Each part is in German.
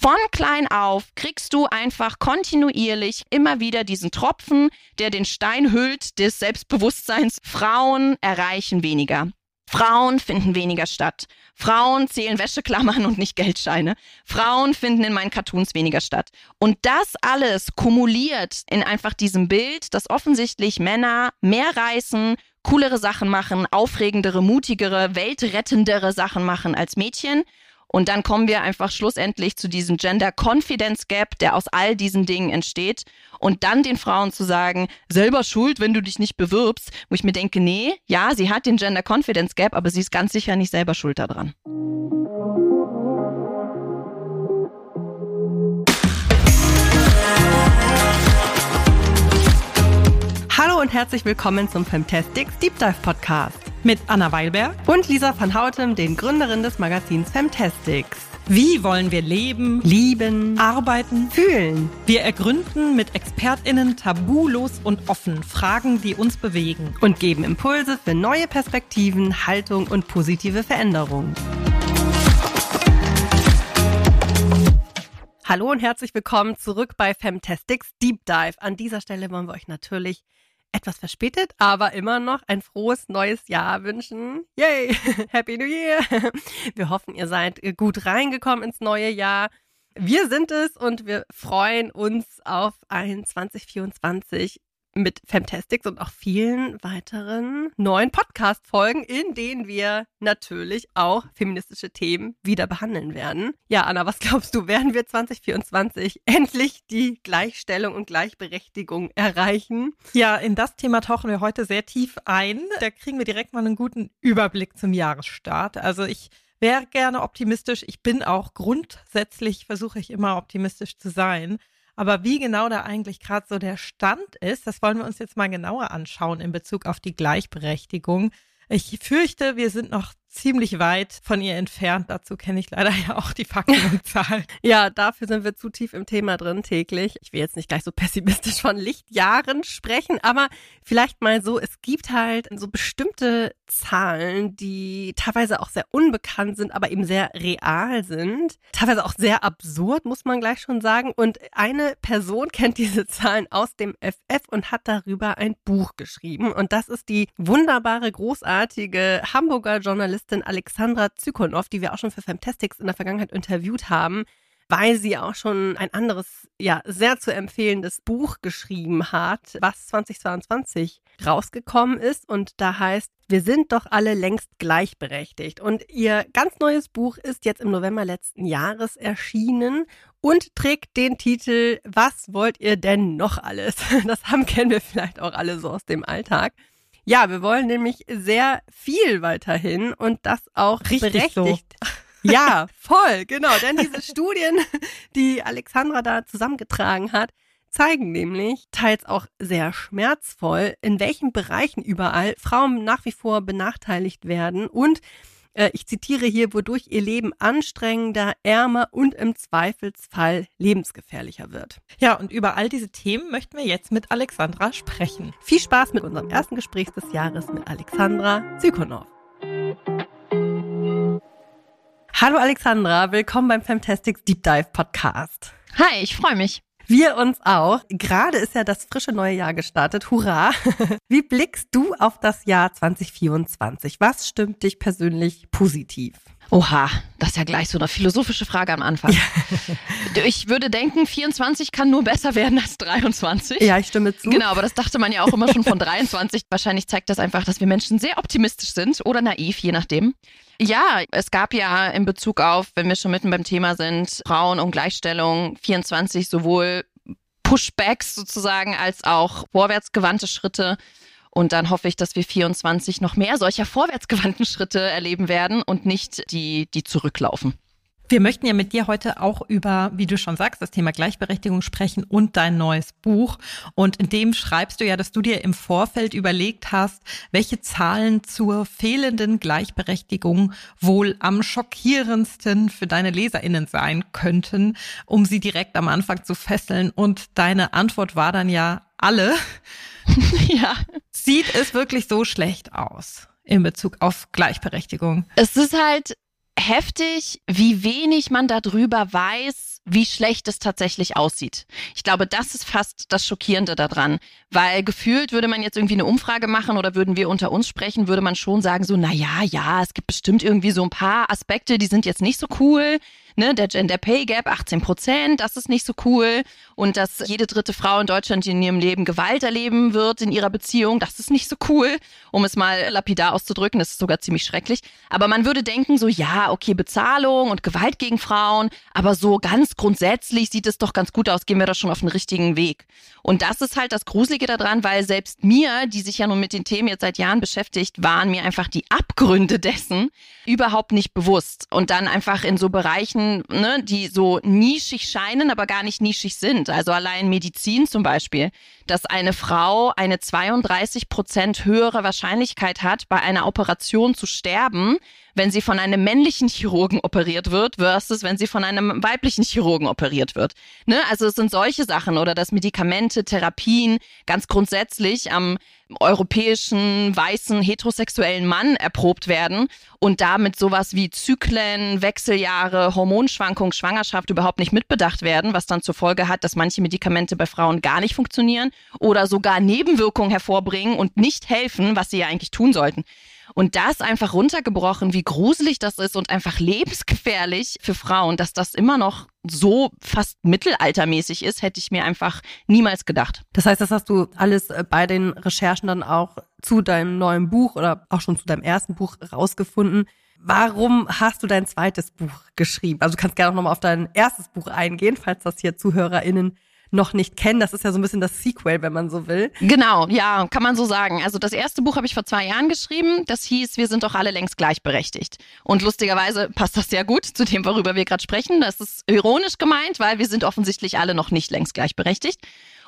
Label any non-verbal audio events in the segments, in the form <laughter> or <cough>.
Von klein auf kriegst du einfach kontinuierlich immer wieder diesen Tropfen, der den Stein hüllt des Selbstbewusstseins. Frauen erreichen weniger. Frauen finden weniger statt. Frauen zählen Wäscheklammern und nicht Geldscheine. Frauen finden in meinen Cartoons weniger statt. Und das alles kumuliert in einfach diesem Bild, dass offensichtlich Männer mehr reißen, coolere Sachen machen, aufregendere, mutigere, weltrettendere Sachen machen als Mädchen. Und dann kommen wir einfach schlussendlich zu diesem Gender Confidence Gap, der aus all diesen Dingen entsteht. Und dann den Frauen zu sagen, selber schuld, wenn du dich nicht bewirbst, wo ich mir denke, nee, ja, sie hat den Gender Confidence Gap, aber sie ist ganz sicher nicht selber schuld daran. Hallo und herzlich willkommen zum Fantastics Deep Dive Podcast mit Anna Weilberg und Lisa van Hautem, den Gründerin des Magazins Fantastics. Wie wollen wir leben, lieben, arbeiten, fühlen? Wir ergründen mit ExpertInnen tabulos und offen Fragen, die uns bewegen und geben Impulse für neue Perspektiven, Haltung und positive Veränderungen. Hallo und herzlich willkommen zurück bei Fantastics Deep Dive. An dieser Stelle wollen wir euch natürlich etwas verspätet, aber immer noch ein frohes neues Jahr wünschen. Yay! <laughs> Happy New Year! <laughs> Wir hoffen, ihr seid gut reingekommen ins neue Jahr. Wir sind es und wir freuen uns auf ein 2024 mit Fantastics und auch vielen weiteren neuen Podcast-Folgen, in denen wir natürlich auch feministische Themen wieder behandeln werden. Ja, Anna, was glaubst du, werden wir 2024 endlich die Gleichstellung und Gleichberechtigung erreichen? Ja, in das Thema tauchen wir heute sehr tief ein. Da kriegen wir direkt mal einen guten Überblick zum Jahresstart. Also ich wäre gerne optimistisch. Ich bin auch grundsätzlich, versuche ich immer optimistisch zu sein. Aber wie genau da eigentlich gerade so der Stand ist, das wollen wir uns jetzt mal genauer anschauen in Bezug auf die Gleichberechtigung. Ich fürchte, wir sind noch ziemlich weit von ihr entfernt. Dazu kenne ich leider <laughs> ja auch die Fakten und Zahlen. ja, dafür sind wir zu tief im Thema drin täglich. Ich will jetzt nicht gleich so pessimistisch von Lichtjahren sprechen, aber vielleicht mal so, es gibt halt so bestimmte Zahlen, die teilweise auch sehr unbekannt sind, aber eben sehr real sind. Teilweise auch sehr absurd, muss man gleich schon sagen. Und eine Person <laughs> kennt diese Zahlen aus dem FF und hat darüber ein Buch geschrieben. Und das ist die wunderbare, großartige Hamburger Journalistin Journalistin Alexandra Zykonow, die wir auch schon für Fantastics in der Vergangenheit interviewt haben, weil sie auch schon ein anderes, ja, sehr zu empfehlendes Buch geschrieben hat, was 2022 rausgekommen ist und da heißt, wir sind doch alle längst gleichberechtigt. Und ihr ganz neues Buch ist jetzt im November letzten Jahres erschienen und trägt den Titel Was wollt ihr denn noch alles? <laughs> Das haben kennen wir vielleicht auch alle so aus dem Alltag. Ja, wir wollen nämlich sehr viel weiterhin und das auch Richtig berechtigt. So. <laughs> Ja, voll, genau. Denn diese Studien, <laughs> die Alexandra da zusammengetragen hat, zeigen nämlich, teils auch sehr schmerzvoll, in welchen Bereichen überall Frauen nach wie vor benachteiligt werden und äh, ich zitiere hier, wodurch ihr Leben anstrengender, ärmer und im Zweifelsfall lebensgefährlicher wird. Ja, und über all diese Themen möchten wir jetzt mit Alexandra sprechen. Viel Spaß mit unserem ersten Gespräch des Jahres mit Alexandra Zykonow. Hallo Alexandra, willkommen beim Fantastics Deep Dive Podcast. Hi, ich freue mich. Wir uns auch. Gerade ist ja das frische neue Jahr gestartet. Hurra! <laughs> Wie blickst du auf das Jahr 2024? Was stimmt dich persönlich positiv? Oha, das ist ja gleich so eine philosophische Frage am Anfang. <laughs> ich würde denken, 24 kann nur besser werden als 23. Ja, ich stimme zu. Genau, aber das dachte man ja auch immer schon von <laughs> 23. Wahrscheinlich zeigt das einfach, dass wir Menschen sehr optimistisch sind oder naiv, je nachdem. Ja, es gab ja in Bezug auf, wenn wir schon mitten beim Thema sind, Frauen und Gleichstellung, 24 sowohl Pushbacks sozusagen als auch vorwärtsgewandte Schritte. Und dann hoffe ich, dass wir 24 noch mehr solcher <laughs> vorwärtsgewandten Schritte erleben werden und nicht die, die zurücklaufen. Wir möchten ja mit dir heute auch über, wie du schon sagst, das Thema Gleichberechtigung sprechen und dein neues Buch. Und in dem schreibst du ja, dass du dir im Vorfeld überlegt hast, welche Zahlen zur fehlenden Gleichberechtigung wohl am schockierendsten für deine LeserInnen sein könnten, um sie direkt am Anfang zu fesseln. Und deine Antwort war dann ja alle. <laughs> ja. Sieht es wirklich so schlecht aus? in Bezug auf Gleichberechtigung. Es ist halt heftig, wie wenig man darüber weiß, wie schlecht es tatsächlich aussieht. Ich glaube, das ist fast das Schockierende daran, weil gefühlt würde man jetzt irgendwie eine Umfrage machen oder würden wir unter uns sprechen, würde man schon sagen so, na ja, ja, es gibt bestimmt irgendwie so ein paar Aspekte, die sind jetzt nicht so cool ne, der Gender Pay Gap 18 Prozent, das ist nicht so cool. Und dass jede dritte Frau in Deutschland in ihrem Leben Gewalt erleben wird in ihrer Beziehung, das ist nicht so cool, um es mal lapidar auszudrücken, das ist sogar ziemlich schrecklich. Aber man würde denken, so ja, okay, Bezahlung und Gewalt gegen Frauen, aber so ganz grundsätzlich sieht es doch ganz gut aus, gehen wir da schon auf den richtigen Weg. Und das ist halt das Gruselige daran, weil selbst mir, die sich ja nun mit den Themen jetzt seit Jahren beschäftigt, waren mir einfach die Abgründe <laughs> dessen überhaupt nicht bewusst. Und dann einfach in so Bereichen ne, die so nischig scheinen, aber gar nicht nischig sind. Also allein Medizin zum Beispiel, dass eine Frau eine 32 Prozent höhere Wahrscheinlichkeit hat, bei einer Operation zu sterben, wenn sie von einem männlichen Chirurgen operiert wird, versus wenn sie von einem weiblichen Chirurgen operiert wird. Ne? Also es sind solche Sachen oder dass Medikamente, Therapien ganz grundsätzlich am europäischen, weißen, heterosexuellen Mann erprobt werden und damit sowas wie Zyklen, Wechseljahre, Hormonschwankungen, Schwangerschaft überhaupt nicht mitbedacht werden, was dann zur Folge hat, dass manche Medikamente bei Frauen gar nicht funktionieren oder sogar Nebenwirkungen hervorbringen und nicht helfen, was sie ja eigentlich tun sollten. Und das einfach runtergebrochen, wie gruselig das ist und einfach lebensgefährlich für Frauen, dass das immer noch so fast mittelaltermäßig ist, hätte ich mir einfach niemals gedacht. Das heißt, das hast du alles äh, bei den Recherchen dann auch zu deinem neuen Buch oder auch schon zu deinem ersten Buch rausgefunden. Warum hast du dein zweites Buch geschrieben? Also du kannst gerne auch nochmal auf dein erstes Buch eingehen, falls das hier ZuhörerInnen noch nicht kennen. Das ist ja so ein bisschen das Sequel, wenn man so will. Genau, ja, kann man so sagen. Also das erste Buch habe ich vor zwei Jahren geschrieben. Das hieß Wir sind doch alle längst gleichberechtigt. Und lustigerweise passt das sehr gut zu dem, worüber wir gerade sprechen. Das ist ironisch gemeint, weil wir sind offensichtlich alle noch nicht längst gleichberechtigt.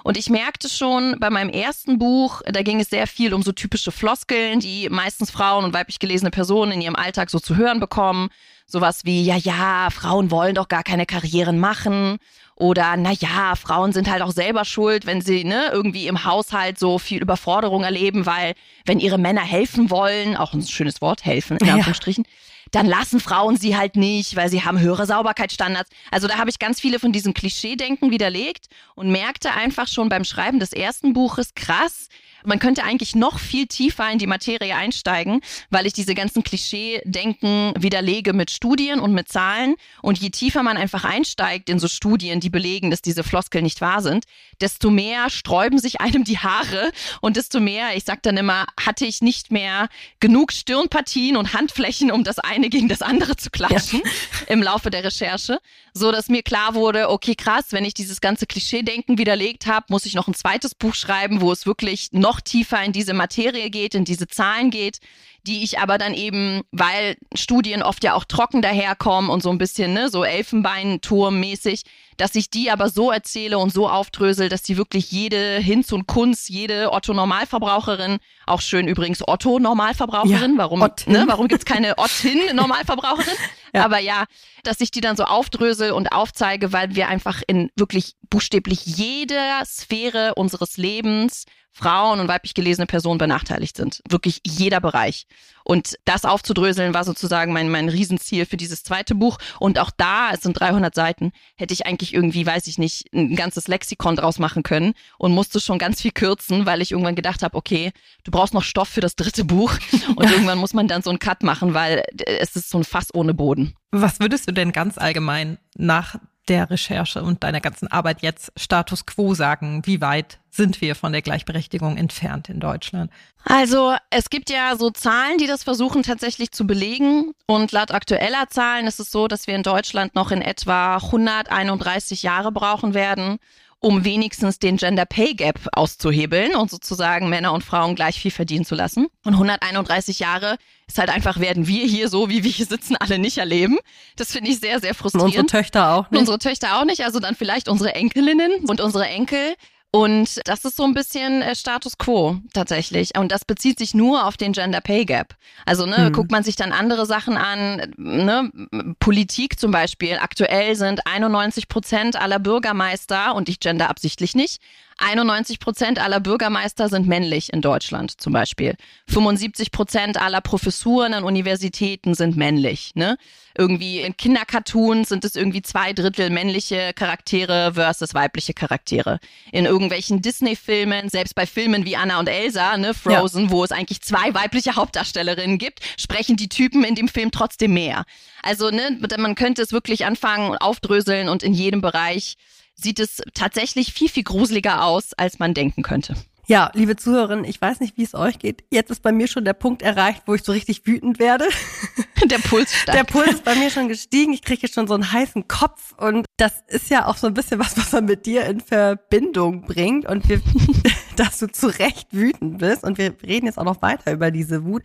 Und ich merkte schon bei meinem ersten Buch, da ging es sehr viel um so typische Floskeln, die meistens Frauen und weiblich gelesene Personen in ihrem Alltag so zu hören bekommen. Sowas wie, ja, ja, Frauen wollen doch gar keine Karrieren machen. Oder, na ja, Frauen sind halt auch selber schuld, wenn sie ne, irgendwie im Haushalt so viel Überforderung erleben, weil wenn ihre Männer helfen wollen, auch ein schönes Wort, helfen, in Anführungsstrichen, ja. dann lassen Frauen sie halt nicht, weil sie haben höhere Sauberkeitsstandards. Also da habe ich ganz viele von diesem Klischee-Denken widerlegt und merkte einfach schon beim Schreiben des ersten Buches, krass, man könnte eigentlich noch viel tiefer in die Materie einsteigen, weil ich diese ganzen Klischee-Denken widerlege mit Studien und mit Zahlen. Und je tiefer man einfach einsteigt in so Studien, die belegen, dass diese Floskeln nicht wahr sind, desto mehr sträuben sich einem die Haare und desto mehr, ich sag dann immer, hatte ich nicht mehr genug Stirnpartien und Handflächen, um das eine gegen das andere zu klatschen ja. <laughs> im Laufe der Recherche, so dass mir klar wurde, okay, krass, wenn ich dieses ganze Klischee-Denken widerlegt habe, muss ich noch ein zweites Buch schreiben, wo es wirklich noch noch tiefer in diese Materie geht, in diese Zahlen geht, die ich aber dann eben, weil Studien oft ja auch trocken daherkommen und so ein bisschen, ne, so Elfenbeinturm-mäßig, dass ich die aber so erzähle und so aufdrösel, dass die wirklich jede Hinz und Kunst, jede Otto-Normalverbraucherin, auch schön übrigens Otto-Normalverbraucherin, ja, warum, ne, warum gibt's keine <laughs> Ottin-Normalverbraucherin? ja. Aber ja, dass ich die dann so aufdrösel und aufzeige, weil wir einfach in wirklich buchstäblich jeder Sphäre unseres Lebens Frauen und weiblich gelesene Personen benachteiligt sind. Wirklich jeder Bereich. Und das aufzudröseln war sozusagen mein, mein Riesenziel für dieses zweite Buch. Und auch da, es sind 300 Seiten, hätte ich eigentlich irgendwie, weiß ich nicht, ein ganzes Lexikon draus machen können und musste schon ganz viel kürzen, weil ich irgendwann gedacht habe, okay, du brauchst noch Stoff für das dritte Buch. <laughs> Und irgendwann muss man dann so einen Cut machen, weil es ist so ein Fass ohne Boden. Was würdest du denn ganz allgemein nach der Recherche und deiner ganzen Arbeit jetzt Status quo sagen? Wie weit sind wir von der Gleichberechtigung entfernt in Deutschland? Also es gibt ja so Zahlen, die das versuchen tatsächlich zu belegen. Und laut aktueller Zahlen ist es so, dass wir in Deutschland noch in etwa 131 Jahre brauchen werden, um wenigstens den Gender Pay Gap auszuhebeln und sozusagen Männer und Frauen gleich viel verdienen zu lassen. Und 131 Jahre ist halt einfach, werden wir hier so, wie wir hier sitzen, alle nicht erleben. Das finde ich sehr, sehr frustrierend. Und unsere Töchter auch nicht. Unsere Töchter auch nicht, also dann vielleicht unsere Enkelinnen und unsere Enkel. Und das ist so ein bisschen äh, Status quo tatsächlich. Und das bezieht sich nur auf den Gender Pay Gap. Also ne, hm. guckt man sich dann andere Sachen an, ne, Politik zum Beispiel. Aktuell sind 91 Prozent aller Bürgermeister, und ich gender absichtlich nicht, 91 Prozent aller Bürgermeister sind männlich in Deutschland zum Beispiel. 75 Prozent aller Professuren an Universitäten sind männlich. Ne? Irgendwie in Kindercartoons sind es irgendwie zwei Drittel männliche Charaktere versus weibliche Charaktere. In irgendwelchen Disney-Filmen, selbst bei Filmen wie Anna und Elsa, ne, Frozen, ja. wo es eigentlich zwei weibliche Hauptdarstellerinnen gibt, sprechen die Typen in dem Film trotzdem mehr. Also ne, man könnte es wirklich anfangen, aufdröseln und in jedem Bereich sieht es tatsächlich viel, viel gruseliger aus, als man denken könnte. Ja, liebe Zuhörerinnen, ich weiß nicht, wie es euch geht. Jetzt ist bei mir schon der Punkt erreicht, wo ich so richtig wütend werde. <laughs> Der Puls steigt. Der Puls ist bei mir schon gestiegen. Ich kriege jetzt schon so einen heißen Kopf und das ist ja auch so ein bisschen was, was man mit dir in Verbindung bringt und wir, <laughs> dass du zu Recht wütend bist und wir reden jetzt auch noch weiter über diese Wut.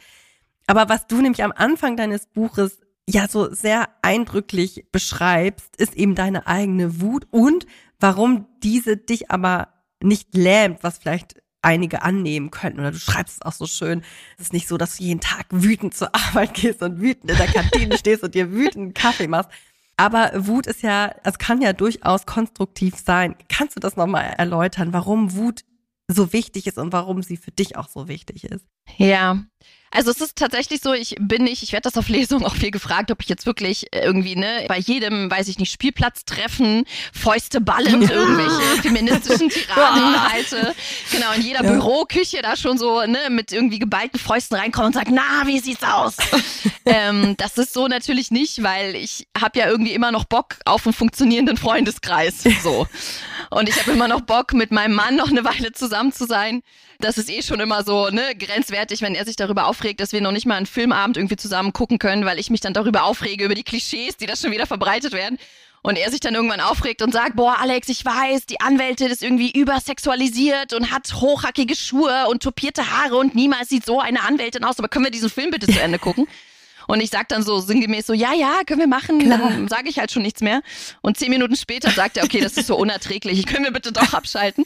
Aber was du nämlich am Anfang deines Buches ja so sehr eindrücklich beschreibst, ist eben deine eigene Wut und warum diese dich aber nicht lähmt, was vielleicht einige annehmen könnten. Oder du schreibst es auch so schön. Es ist nicht so, dass du jeden Tag wütend zur <laughs> Arbeit gehst und wütend in der Kantine stehst und dir wütend Kaffee machst. Aber Wut ist ja, es kann ja durchaus konstruktiv sein. Kannst du das nochmal erläutern, warum Wut so wichtig ist und warum sie für dich auch so wichtig ist? Ja, also es ist tatsächlich so, ich bin nicht, ich werde das auf Lesungen auch viel gefragt, ob ich jetzt wirklich irgendwie, ne, bei jedem, weiß ich nicht, Spielplatztreffen, Fäuste ballend irgendwelche feministischen Tiraden halte. Genau, in jeder ja. Büroküche da schon so, ne, mit irgendwie geballten Fäusten reinkomme und sage, na, wie sieht's aus? <laughs> ähm, das ist so natürlich nicht, weil ich habe ja irgendwie immer noch Bock auf einen funktionierenden Freundeskreis. So. Und ich habe immer noch Bock, mit meinem Mann noch eine Weile zusammen zu sein. Das ist eh schon immer so ne, grenzwertig, wenn er sich darüber aufregt, dass wir noch nicht mal einen Filmabend irgendwie zusammen gucken können, weil ich mich dann darüber aufrege, über die Klischees, die da schon wieder verbreitet werden. Und er sich dann irgendwann aufregt und sagt, boah, Alex, ich weiß, die Anwältin ist irgendwie übersexualisiert und hat hochhackige Schuhe und topierte Haare und niemals sieht so eine Anwältin aus. Aber können wir diesen Film bitte zu Ende gucken? <laughs> Und ich sag dann so sinngemäß so, ja, ja, können wir machen. Klar. Dann sage ich halt schon nichts mehr. Und zehn Minuten später sagt er, okay, das ist so unerträglich, ich können wir bitte doch abschalten.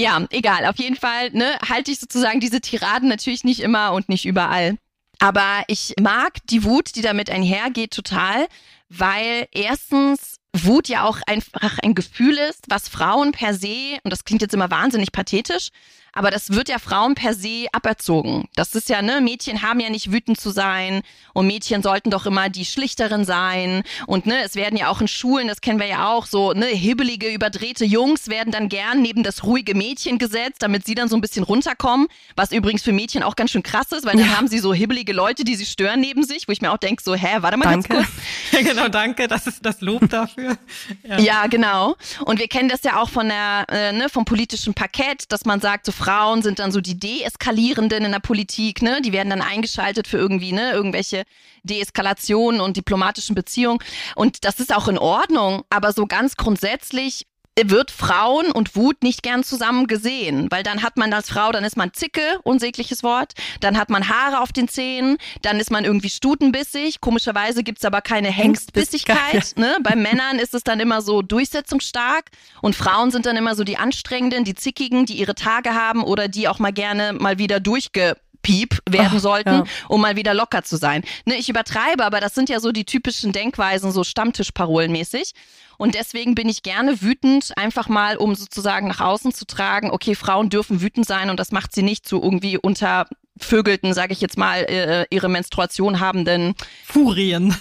ja, egal. Auf jeden Fall ne, halte ich sozusagen diese Tiraden natürlich nicht immer und nicht überall. Aber ich mag die Wut, die damit einhergeht, total, weil erstens Wut ja auch einfach ein Gefühl ist, was Frauen per se, und das klingt jetzt immer wahnsinnig pathetisch, aber das wird ja Frauen per se aberzogen. Das ist ja, ne, Mädchen haben ja nicht wütend zu sein und Mädchen sollten doch immer die schlichteren sein. Und ne, es werden ja auch in Schulen, das kennen wir ja auch, so ne, hibbelige, überdrehte Jungs werden dann gern neben das ruhige Mädchen gesetzt, damit sie dann so ein bisschen runterkommen. Was übrigens für Mädchen auch ganz schön krass ist, weil ja. dann haben sie so hibbelige Leute, die sie stören neben sich, wo ich mir auch denke, so, hä, warte mal danke. ganz kurz. <laughs> Genau, danke, das ist das Lob dafür. Ja. ja, genau. Und wir kennen das ja auch von der, äh, ne, vom politischen Parkett, dass man sagt, so Frauen sind dann so die Deeskalierenden in der Politik, ne? Die werden dann eingeschaltet für irgendwie, ne, irgendwelche Deeskalationen und diplomatischen Beziehungen. Und das ist auch in Ordnung, aber so ganz grundsätzlich wird Frauen und Wut nicht gern zusammen gesehen, weil dann hat man als Frau, dann ist man Zicke, unsägliches Wort, dann hat man Haare auf den Zähnen, dann ist man irgendwie stutenbissig, komischerweise gibt's aber keine Hengstbissigkeit. Ne? Bei Männern ist es dann immer so durchsetzungsstark und Frauen sind dann immer so die Anstrengenden, die Zickigen, die ihre Tage haben oder die auch mal gerne mal wieder durchge Piep werden Ach, sollten, ja. um mal wieder locker zu sein. Ne, ich übertreibe, aber das sind ja so die typischen Denkweisen, so Stammtischparolenmäßig. Und deswegen bin ich gerne wütend, einfach mal, um sozusagen nach außen zu tragen, okay, Frauen dürfen wütend sein und das macht sie nicht zu irgendwie unter Vögelten, sage ich jetzt mal, äh, ihre Menstruation habenden Furien.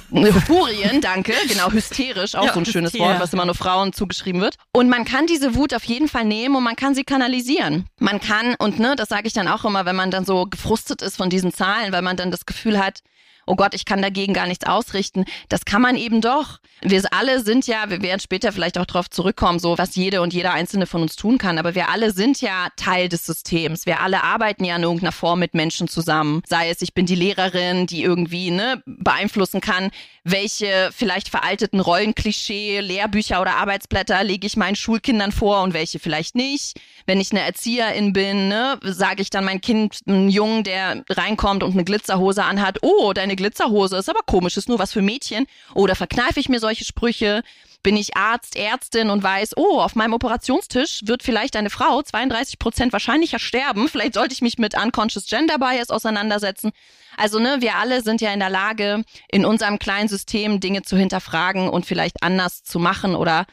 Furien, danke, genau, hysterisch, auch ja, so ein schönes Wort, was immer nur Frauen zugeschrieben wird. Und man kann diese Wut auf jeden Fall nehmen und man kann sie kanalisieren. Man kann, und ne, das sage ich dann auch immer, wenn man dann so gefrustet ist von diesen Zahlen, weil man dann das Gefühl hat, oh Gott, ich kann dagegen gar nichts ausrichten. Das kann man eben doch. Wir alle sind ja, wir werden später vielleicht auch darauf zurückkommen, so was jede und jeder einzelne von uns tun kann, aber wir alle sind ja Teil des Systems. Wir alle arbeiten ja in irgendeiner Form mit Menschen zusammen. Sei es, ich bin die Lehrerin, die irgendwie ne, beeinflussen kann, welche vielleicht veralteten Rollenklischee, Lehrbücher oder Arbeitsblätter lege ich meinen Schulkindern vor und welche vielleicht nicht. Wenn ich eine Erzieherin bin, ne, sage ich dann mein Kind, einen Jungen, der reinkommt und eine Glitzerhose anhat, oh, deine Glitzerhose ist aber komisch, ist nur was für Mädchen. Oder verkneife ich mir solche Sprüche? Bin ich Arzt, Ärztin und weiß, oh, auf meinem Operationstisch wird vielleicht eine Frau 32 Prozent wahrscheinlicher sterben. Vielleicht sollte ich mich mit Unconscious Gender Bias auseinandersetzen. Also, ne, wir alle sind ja in der Lage, in unserem kleinen System Dinge zu hinterfragen und vielleicht anders zu machen oder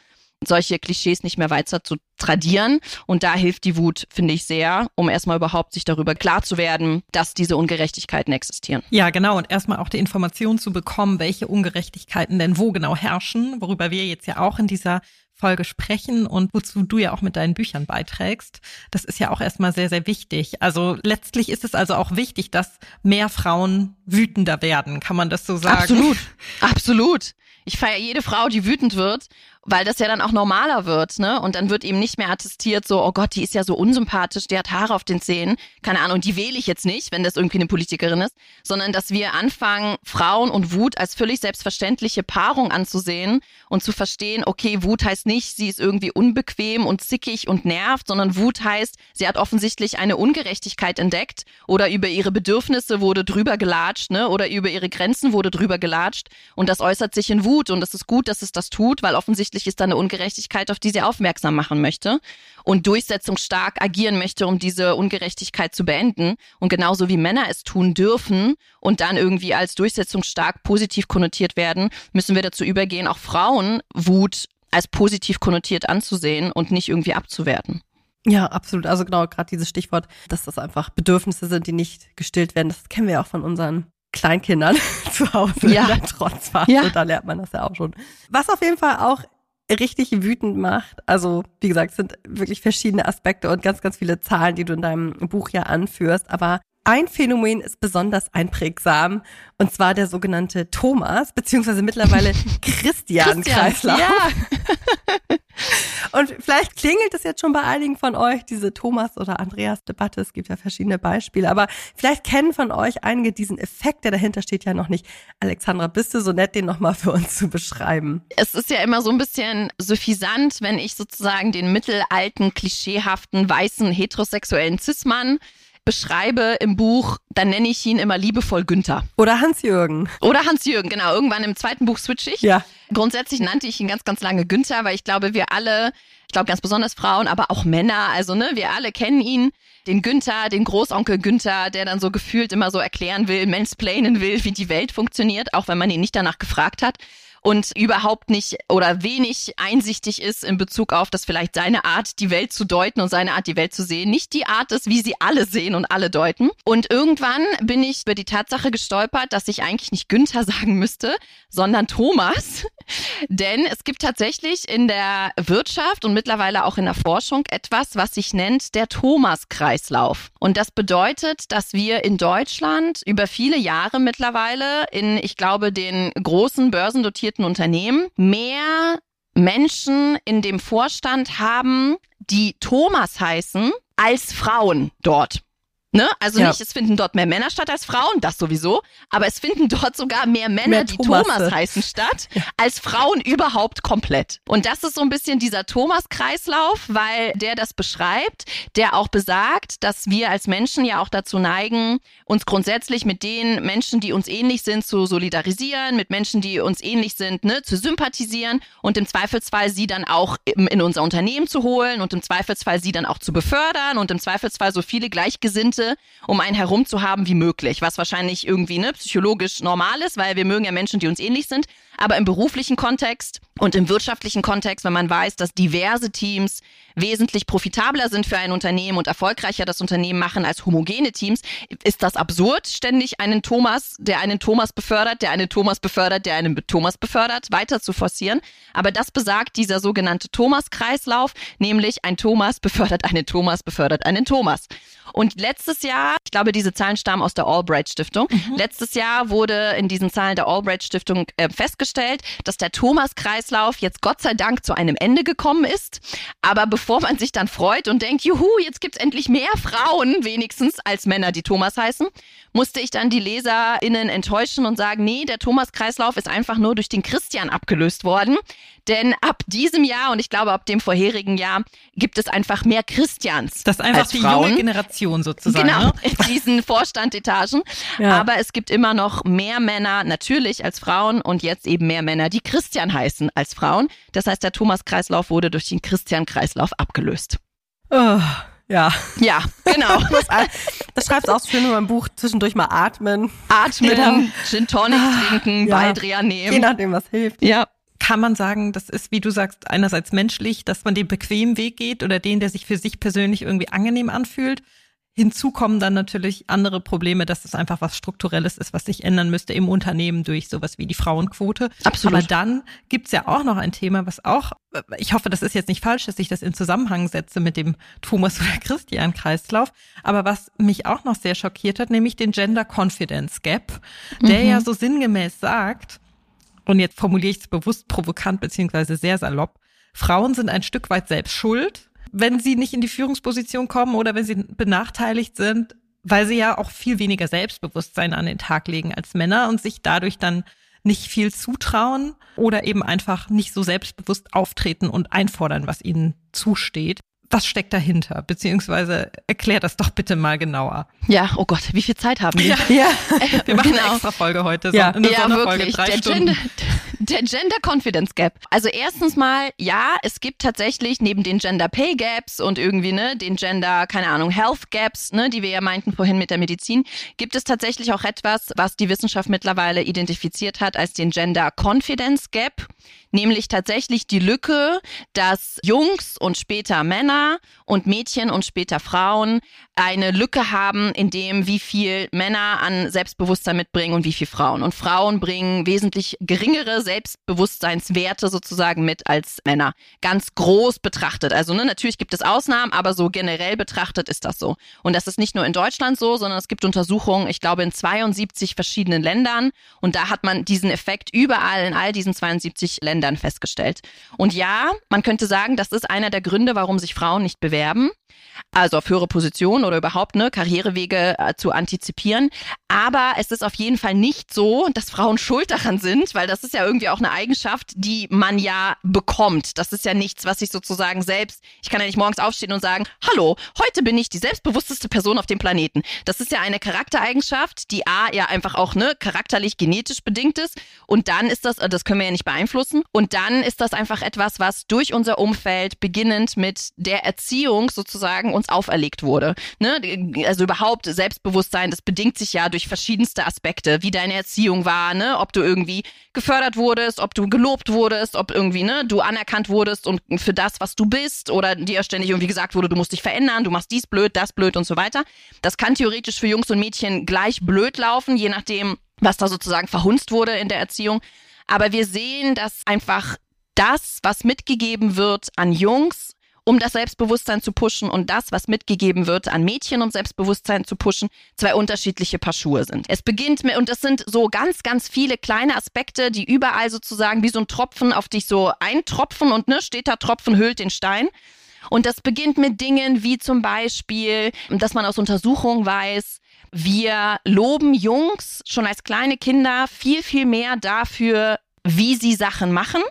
solche Klischees nicht mehr weiter zu tradieren. Und da hilft die Wut, finde ich, sehr, um erstmal überhaupt sich darüber klar zu werden, dass diese Ungerechtigkeiten existieren. Ja, genau. Und erstmal auch die Information zu bekommen, welche Ungerechtigkeiten denn wo genau herrschen, worüber wir jetzt ja auch in dieser Folge sprechen und wozu du ja auch mit deinen Büchern beiträgst. Das ist ja auch erstmal sehr, sehr wichtig. Also letztlich ist es also auch wichtig, dass mehr Frauen wütender werden. Kann man das so sagen? Absolut. <laughs> Absolut. Ich feiere jede Frau, die wütend wird weil das ja dann auch normaler wird, ne? Und dann wird eben nicht mehr attestiert so, oh Gott, die ist ja so unsympathisch, die hat Haare auf den Zähnen, keine Ahnung, die wähle ich jetzt nicht, wenn das irgendwie eine Politikerin ist, sondern dass wir anfangen, Frauen und Wut als völlig selbstverständliche Paarung anzusehen und zu verstehen, okay, Wut heißt nicht, sie ist irgendwie unbequem und zickig und nervt, sondern Wut heißt, sie hat offensichtlich eine Ungerechtigkeit entdeckt oder über ihre Bedürfnisse wurde drüber gelatscht, ne? Oder über ihre Grenzen wurde drüber gelatscht und das äußert sich in Wut und es ist gut, dass es das tut, weil offensichtlich offensichtlich ist da eine Ungerechtigkeit, auf die sie aufmerksam machen möchte und durchsetzungsstark agieren möchte, um diese Ungerechtigkeit zu beenden. Und genauso wie Männer es tun dürfen und dann irgendwie als durchsetzungsstark positiv konnotiert werden, müssen wir dazu übergehen, auch Frauen Wut als positiv konnotiert anzusehen und nicht irgendwie abzuwerten. Ja, absolut. Also genau, gerade dieses Stichwort, dass das einfach Bedürfnisse sind, die nicht gestillt werden, das kennen wir ja auch von unseren Kleinkindern <laughs> zu Hause ja. in der Trotzphase. Ja. Da lernt man das ja auch schon. Was auf jeden Fall auch richtig wütend macht. Also, wie gesagt, es sind wirklich verschiedene Aspekte und ganz, ganz viele Zahlen, die du in deinem Buch ja anführst. Aber ein Phänomen ist besonders einprägsam, und zwar der sogenannte Thomas, beziehungsweise mittlerweile <laughs> Christian-Kreislauf. Ja. <laughs> und vielleicht klingelt es jetzt schon bei einigen von euch, diese Thomas- oder Andreas-Debatte. Es gibt ja verschiedene Beispiele, aber vielleicht kennen von euch einige diesen Effekt, der dahinter steht, ja noch nicht. Alexandra, bist du so nett, den nochmal für uns zu beschreiben? Es ist ja immer so ein bisschen suffisant, wenn ich sozusagen den mittelalten, klischeehaften, weißen, heterosexuellen Cis-Mann beschreibe im Buch, dann nenne ich ihn immer liebevoll Günther. Oder Hans-Jürgen. Oder Hans-Jürgen, genau. Irgendwann im zweiten Buch switch ich. Ja. Grundsätzlich nannte ich ihn ganz, ganz lange Günther, weil ich glaube, wir alle, ich glaube ganz besonders Frauen, aber auch Männer, also ne, wir alle kennen ihn. Den Günther, den Großonkel Günther, der dann so gefühlt immer so erklären will, mansplainen will, wie die Welt funktioniert, auch wenn man ihn nicht danach gefragt hat und überhaupt nicht oder wenig einsichtig ist in Bezug auf, dass vielleicht seine Art, die Welt zu deuten und seine Art, die Welt zu sehen, nicht die Art ist, wie sie alle sehen und alle deuten. Und irgendwann bin ich über die Tatsache gestolpert, dass ich eigentlich nicht Günther <laughs> sagen müsste, sondern Thomas. Denn es gibt tatsächlich in der Wirtschaft und mittlerweile auch in der Forschung etwas, was sich nennt der Thomas-Kreislauf. Und das bedeutet, dass wir in Deutschland über viele Jahre mittlerweile in, ich glaube, den großen börsendotierten Unternehmen mehr Menschen in dem Vorstand haben, die Thomas heißen, als Frauen dort. Ne? Also ja. nicht, es finden dort mehr Männer statt als Frauen, das sowieso, aber es finden dort sogar mehr Männer, mehr die. Thomas heißen, statt als Frauen überhaupt komplett. Und das ist so ein bisschen dieser Thomas-Kreislauf, weil der das beschreibt, der auch besagt, dass wir als Menschen ja auch dazu neigen, uns grundsätzlich mit den Menschen, die uns ähnlich sind, zu solidarisieren, mit Menschen, die uns ähnlich sind, ne, zu sympathisieren und im Zweifelsfall sie dann auch in unser Unternehmen zu holen und im Zweifelsfall sie dann auch zu befördern und im Zweifelsfall so viele Gleichgesinnte Leute um einen herum zu haben wie möglich, was wahrscheinlich irgendwie ne, psychologisch normal ist, weil wir mögen ja Menschen, die uns ähnlich sind. Aber im beruflichen Kontext und im wirtschaftlichen Kontext, wenn man weiß, dass diverse Teams wesentlich profitabler sind für ein Unternehmen und erfolgreicher das Unternehmen machen als homogene Teams, ist das absurd, ständig einen Thomas, der einen Thomas befördert, der einen Thomas befördert, der einen Thomas befördert, weiter zu forcieren. Aber das besagt dieser sogenannte Thomas-Kreislauf, nämlich ein Thomas befördert einen Thomas, befördert einen Thomas. Und letztes Jahr, ich glaube, diese Zahlen stammen aus der Albright Stiftung. Mhm. Letztes Jahr wurde in diesen Zahlen der Albright Stiftung äh, festgestellt, dass der Thomas-Kreislauf jetzt Gott sei Dank zu einem Ende gekommen ist. Aber bevor man sich dann freut und denkt, juhu, jetzt gibt's endlich mehr Frauen wenigstens als Männer, die Thomas heißen, musste ich dann die LeserInnen enttäuschen und sagen, nee, der Thomas-Kreislauf ist einfach nur durch den Christian abgelöst worden. Denn ab diesem Jahr und ich glaube ab dem vorherigen Jahr gibt es einfach mehr Christians. Das ist einfach die Frauen. junge Generation sozusagen. Genau, ne? in diesen <laughs> Vorstandetagen. Ja. Aber es gibt immer noch mehr Männer natürlich als Frauen und jetzt eben mehr Männer, die Christian heißen als Frauen. Das heißt, der Thomas-Kreislauf wurde durch den Christian-Kreislauf abgelöst. Oh. Ja. Ja, genau. <laughs> das schreibst du auch schön in meinem Buch, zwischendurch mal atmen. Atmen, Gin Tonic trinken, ja. Baldrian nehmen. Je nachdem, was hilft. Ja. Kann man sagen, das ist, wie du sagst, einerseits menschlich, dass man den bequemen Weg geht oder den, der sich für sich persönlich irgendwie angenehm anfühlt. Hinzu kommen dann natürlich andere Probleme, dass es einfach was Strukturelles ist, was sich ändern müsste im Unternehmen durch sowas wie die Frauenquote. Absolut. Aber dann gibt's ja auch noch ein Thema, was auch, ich hoffe, das ist jetzt nicht falsch, dass ich das in Zusammenhang setze mit dem Thomas oder Christian Kreislauf, aber was mich auch noch sehr schockiert hat, nämlich den Gender Confidence Gap, der mhm. ja so sinngemäß sagt, und jetzt formuliere ich es bewusst provokant beziehungsweise sehr salopp, Frauen sind ein Stück weit selbst schuld, wenn sie nicht in die Führungsposition kommen oder wenn sie benachteiligt sind, weil sie ja auch viel weniger Selbstbewusstsein an den Tag legen als Männer und sich dadurch dann nicht viel zutrauen oder eben einfach nicht so selbstbewusst auftreten und einfordern, was ihnen zusteht was steckt dahinter? Beziehungsweise erklär das doch bitte mal genauer. Ja, oh Gott, wie viel Zeit haben wir? Ja, ja. <laughs> wir machen genau. eine extra Folge heute. So ja, eine ja wirklich. Drei der, Gender, der Gender Confidence Gap. Also erstens mal, ja, es gibt tatsächlich neben den Gender Pay Gaps und irgendwie, ne, den Gender, keine Ahnung, Health Gaps, ne, die wir ja meinten vorhin mit der Medizin, gibt es tatsächlich auch etwas, was die Wissenschaft mittlerweile identifiziert hat als den Gender Confidence Gap nämlich tatsächlich die Lücke, dass Jungs und später Männer und Mädchen und später Frauen eine Lücke haben, in dem wie viel Männer an Selbstbewusstsein mitbringen und wie viel Frauen. Und Frauen bringen wesentlich geringere Selbstbewusstseinswerte sozusagen mit als Männer. Ganz groß betrachtet. Also ne, natürlich gibt es Ausnahmen, aber so generell betrachtet ist das so. Und das ist nicht nur in Deutschland so, sondern es gibt Untersuchungen, ich glaube, in 72 verschiedenen Ländern. Und da hat man diesen Effekt überall in all diesen 72 Ländern festgestellt. Und ja, man könnte sagen, das ist einer der Gründe, warum sich Frauen nicht bewerben also auf höhere Positionen oder überhaupt ne, Karrierewege äh, zu antizipieren. Aber es ist auf jeden Fall nicht so, dass Frauen schuld daran sind, weil das ist ja irgendwie auch eine Eigenschaft, die man ja bekommt. Das ist ja nichts, was ich sozusagen selbst, ich kann ja nicht morgens aufstehen und sagen, hallo, heute bin ich die selbstbewussteste Person auf dem Planeten. Das ist ja eine Charaktereigenschaft, die A ja einfach auch ne, charakterlich genetisch bedingt ist. Und dann ist das, das können wir ja nicht beeinflussen. Und dann ist das einfach etwas, was durch unser Umfeld, beginnend mit der Erziehung sozusagen uns auferlegt wurde. Ne? Also überhaupt Selbstbewusstsein, das bedingt sich ja durch verschiedenste Aspekte, wie deine Erziehung war, ne? ob du irgendwie gefördert wurdest, ob du gelobt wurdest, ob irgendwie ne, du anerkannt wurdest und für das, was du bist oder dir ständig irgendwie gesagt wurde, du musst dich verändern, du machst dies blöd, das blöd und so weiter. Das kann theoretisch für Jungs und Mädchen gleich blöd laufen, je nachdem, was da sozusagen verhunzt wurde in der Erziehung. Aber wir sehen, dass einfach das, was mitgegeben wird an Jungs, um das Selbstbewusstsein zu pushen und das, was mitgegeben wird an Mädchen, um Selbstbewusstsein zu pushen, zwei unterschiedliche Paar Schuhe sind. Es beginnt mit, und das sind so ganz, ganz viele kleine Aspekte, die überall sozusagen wie so ein Tropfen auf dich so eintropfen und ne, steht da Tropfen hüllt den Stein. Und das beginnt mit Dingen wie zum Beispiel, dass man aus Untersuchungen weiß, wir loben Jungs schon als kleine Kinder viel, viel mehr dafür, wie sie Sachen machen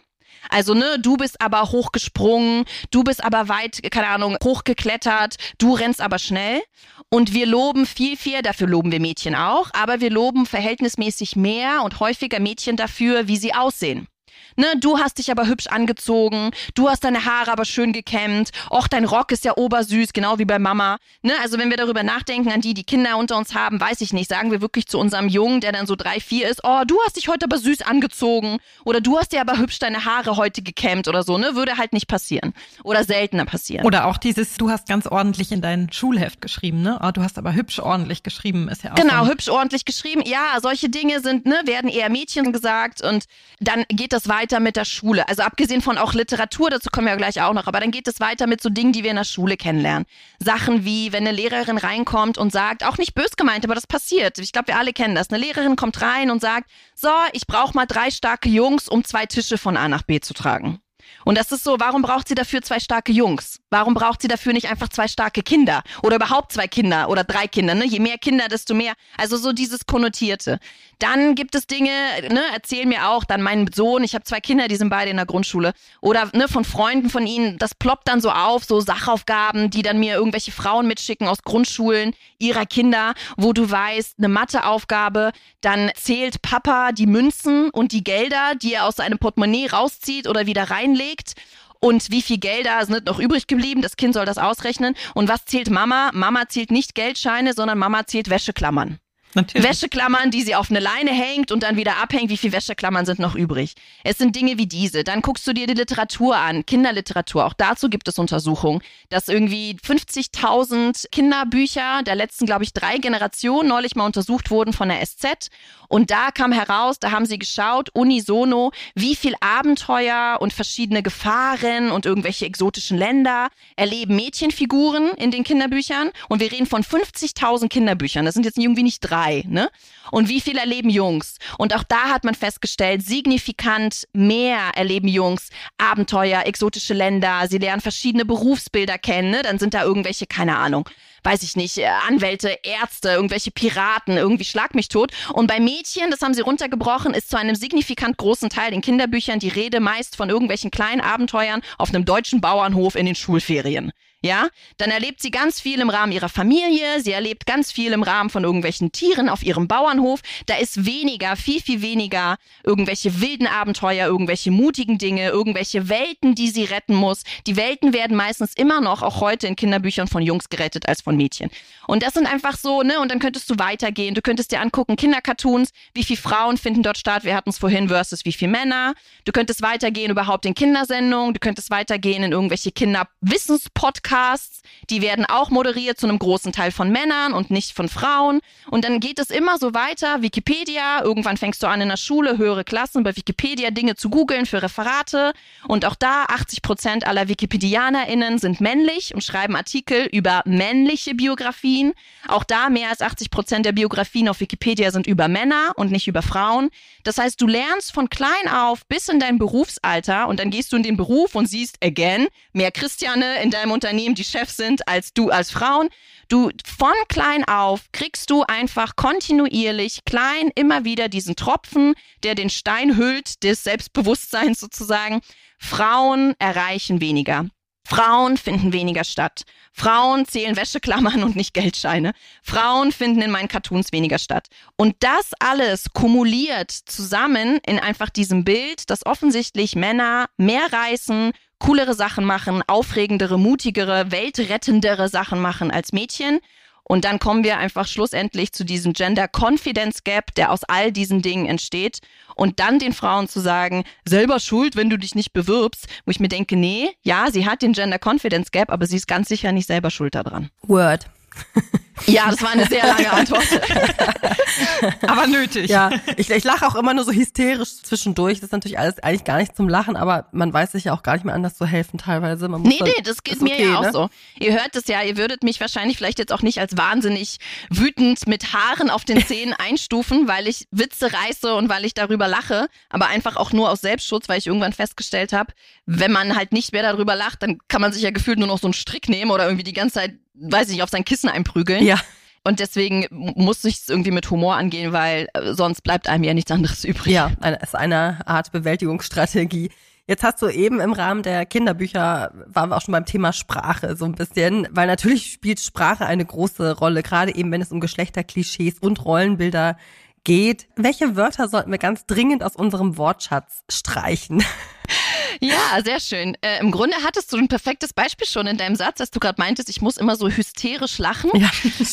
also, ne, du bist aber hochgesprungen, du bist aber weit, keine Ahnung, hochgeklettert, du rennst aber schnell. Und wir loben viel, viel, dafür loben wir Mädchen auch, aber wir loben verhältnismäßig mehr und häufiger Mädchen dafür, wie sie aussehen. Ne, du hast dich aber hübsch angezogen, du hast deine Haare aber schön gekämmt, och, dein Rock ist ja obersüß, genau wie bei Mama. Ne, also wenn wir darüber nachdenken, an die, die Kinder unter uns haben, weiß ich nicht, sagen wir wirklich zu unserem Jungen, der dann so drei, vier ist, oh, du hast dich heute aber süß angezogen. Oder du hast dir aber hübsch deine Haare heute gekämmt oder so, ne, würde halt nicht passieren. Oder seltener passieren. Oder auch dieses, du hast ganz ordentlich in dein Schulheft geschrieben, ne, oh, du hast aber hübsch ordentlich geschrieben, ist ja auch Genau, hübsch ordentlich geschrieben, ja, solche Dinge sind, ne, werden eher Mädchen gesagt und dann geht das weiter weiter mit der Schule. Also abgesehen von auch Literatur, dazu kommen wir ja gleich auch noch, aber dann geht es weiter mit so Dingen, die wir in der Schule kennenlernen. Sachen wie, wenn eine Lehrerin reinkommt und sagt, auch nicht bös gemeint, aber das passiert. Ich glaube, wir alle kennen das. Eine Lehrerin kommt rein und sagt, so, ich brauche mal drei starke Jungs, um zwei Tische von A nach B zu tragen. Und das ist so, warum braucht sie dafür zwei starke Jungs? Warum braucht sie dafür nicht einfach zwei starke Kinder? Oder überhaupt zwei Kinder oder drei Kinder, ne? Je mehr Kinder, desto mehr. Also so dieses Konnotierte. Dann gibt es Dinge, ne, erzähl mir auch, dann mein Sohn, ich habe zwei Kinder, die sind beide in der Grundschule. Oder ne, von Freunden von ihnen, das ploppt dann so auf, so Sachaufgaben, die dann mir irgendwelche Frauen mitschicken aus Grundschulen ihrer Kinder, wo du weißt, eine Matheaufgabe, dann zählt Papa die Münzen und die Gelder, die er aus seinem Portemonnaie rauszieht oder wieder reinlegt und wie viel Gelder sind noch übrig geblieben. Das Kind soll das ausrechnen. Und was zählt Mama? Mama zählt nicht Geldscheine, sondern Mama zählt Wäscheklammern. Natürlich. Wäscheklammern, die sie auf eine Leine hängt und dann wieder abhängt. Wie viele Wäscheklammern sind noch übrig? Es sind Dinge wie diese. Dann guckst du dir die Literatur an, Kinderliteratur. Auch dazu gibt es Untersuchungen, dass irgendwie 50.000 Kinderbücher der letzten, glaube ich, drei Generationen neulich mal untersucht wurden von der SZ. Und da kam heraus, da haben sie geschaut, unisono, wie viel Abenteuer und verschiedene Gefahren und irgendwelche exotischen Länder erleben Mädchenfiguren in den Kinderbüchern. Und wir reden von 50.000 Kinderbüchern. Das sind jetzt irgendwie nicht drei, ne? Und wie viel erleben Jungs? Und auch da hat man festgestellt, signifikant mehr erleben Jungs Abenteuer, exotische Länder. Sie lernen verschiedene Berufsbilder kennen, ne? Dann sind da irgendwelche, keine Ahnung, weiß ich nicht, äh, Anwälte, Ärzte, irgendwelche Piraten, irgendwie schlag mich tot. Und bei Mädchen, das haben sie runtergebrochen, ist zu einem signifikant großen Teil in Kinderbüchern die Rede meist von irgendwelchen kleinen Abenteuern auf einem deutschen Bauernhof in den Schulferien. Ja, dann erlebt sie ganz viel im Rahmen ihrer Familie, sie erlebt ganz viel im Rahmen von irgendwelchen Tieren auf ihrem Bauernhof. Da ist weniger, viel, viel weniger irgendwelche wilden Abenteuer, irgendwelche mutigen Dinge, irgendwelche Welten, die sie retten muss. Die Welten werden meistens immer noch, auch heute in Kinderbüchern von Jungs gerettet als von Mädchen. Und das sind einfach so, ne, und dann könntest du weitergehen. Du könntest dir angucken, Kindercartoons, wie viele Frauen finden dort statt, wir hatten es vorhin, versus wie viele Männer. Du könntest weitergehen überhaupt in Kindersendungen, du könntest weitergehen in irgendwelche Kinderwissenspodcasts. Podcasts, die werden auch moderiert zu einem großen Teil von Männern und nicht von Frauen. Und dann geht es immer so weiter. Wikipedia, irgendwann fängst du an in der Schule, höhere Klassen, bei Wikipedia Dinge zu googeln für Referate. Und auch da 80 Prozent aller WikipedianerInnen sind männlich und schreiben Artikel über männliche Biografien. Auch da mehr als 80 Prozent der Biografien auf Wikipedia sind über Männer und nicht über Frauen. Das heißt, du lernst von klein auf bis in dein Berufsalter und dann gehst du in den Beruf und siehst again mehr Christiane in deinem Unternehmen Unternehmen die Chefs sind als du als Frauen. Du von klein auf kriegst du einfach kontinuierlich klein immer wieder diesen Tropfen, der den Stein hüllt, des Selbstbewusstseins sozusagen. Frauen erreichen weniger. Frauen finden weniger statt. Frauen zählen Wäscheklammern und nicht Geldscheine. Frauen finden in meinen Cartoons weniger statt. Und das alles kumuliert zusammen in einfach diesem Bild, dass offensichtlich Männer mehr reißen, coolere Sachen machen, aufregendere, mutigere, weltrettendere Sachen machen als Mädchen. Und dann kommen wir einfach schlussendlich zu diesem Gender Confidence Gap, der aus all diesen Dingen entsteht. Und dann den Frauen zu sagen, selber schuld, wenn du dich nicht bewirbst, wo ich mir denke, nee, ja, sie hat den Gender Confidence Gap, aber sie ist ganz sicher nicht selber schuld daran. Word. <laughs> Ja, das war eine sehr lange <laughs> Antwort. aber nötig. Ja, ich, ich lache auch immer nur so hysterisch zwischendurch. Das ist natürlich alles eigentlich gar nicht zum Lachen, aber man weiß sich ja auch gar nicht mehr anders zu helfen teilweise. Man nee, nee, das geht mir okay, ja auch ne? so. Ihr hört es ja, ihr würdet mich wahrscheinlich vielleicht jetzt auch nicht als wahnsinnig wütend mit Haaren auf den Zähnen <laughs> einstufen, weil ich Witze reiße und weil ich darüber lache, aber einfach auch nur aus Selbstschutz, weil ich irgendwann festgestellt habe, wenn man halt nicht mehr darüber lacht, dann kann man sich ja gefühlt nur noch so einen Strick nehmen oder irgendwie die ganze Zeit weiß ich nicht, auf sein Kissen einprügeln. Ja. Und deswegen muss ich es irgendwie mit Humor angehen, weil äh, sonst bleibt einem ja nichts anderes übrig. Ja, eine, ist eine Art Bewältigungsstrategie. Jetzt hast du eben im Rahmen der Kinderbücher, waren wir auch schon beim Thema Sprache so ein bisschen, weil natürlich spielt Sprache eine große Rolle, gerade eben wenn es um Geschlechterklischees und Rollenbilder geht. Welche Wörter sollten wir ganz dringend aus unserem Wortschatz streichen? <laughs> Ja, sehr schön. Äh, Im Grunde hattest du ein perfektes Beispiel schon in deinem Satz, dass du gerade meintest, ich muss immer so hysterisch lachen. Ja,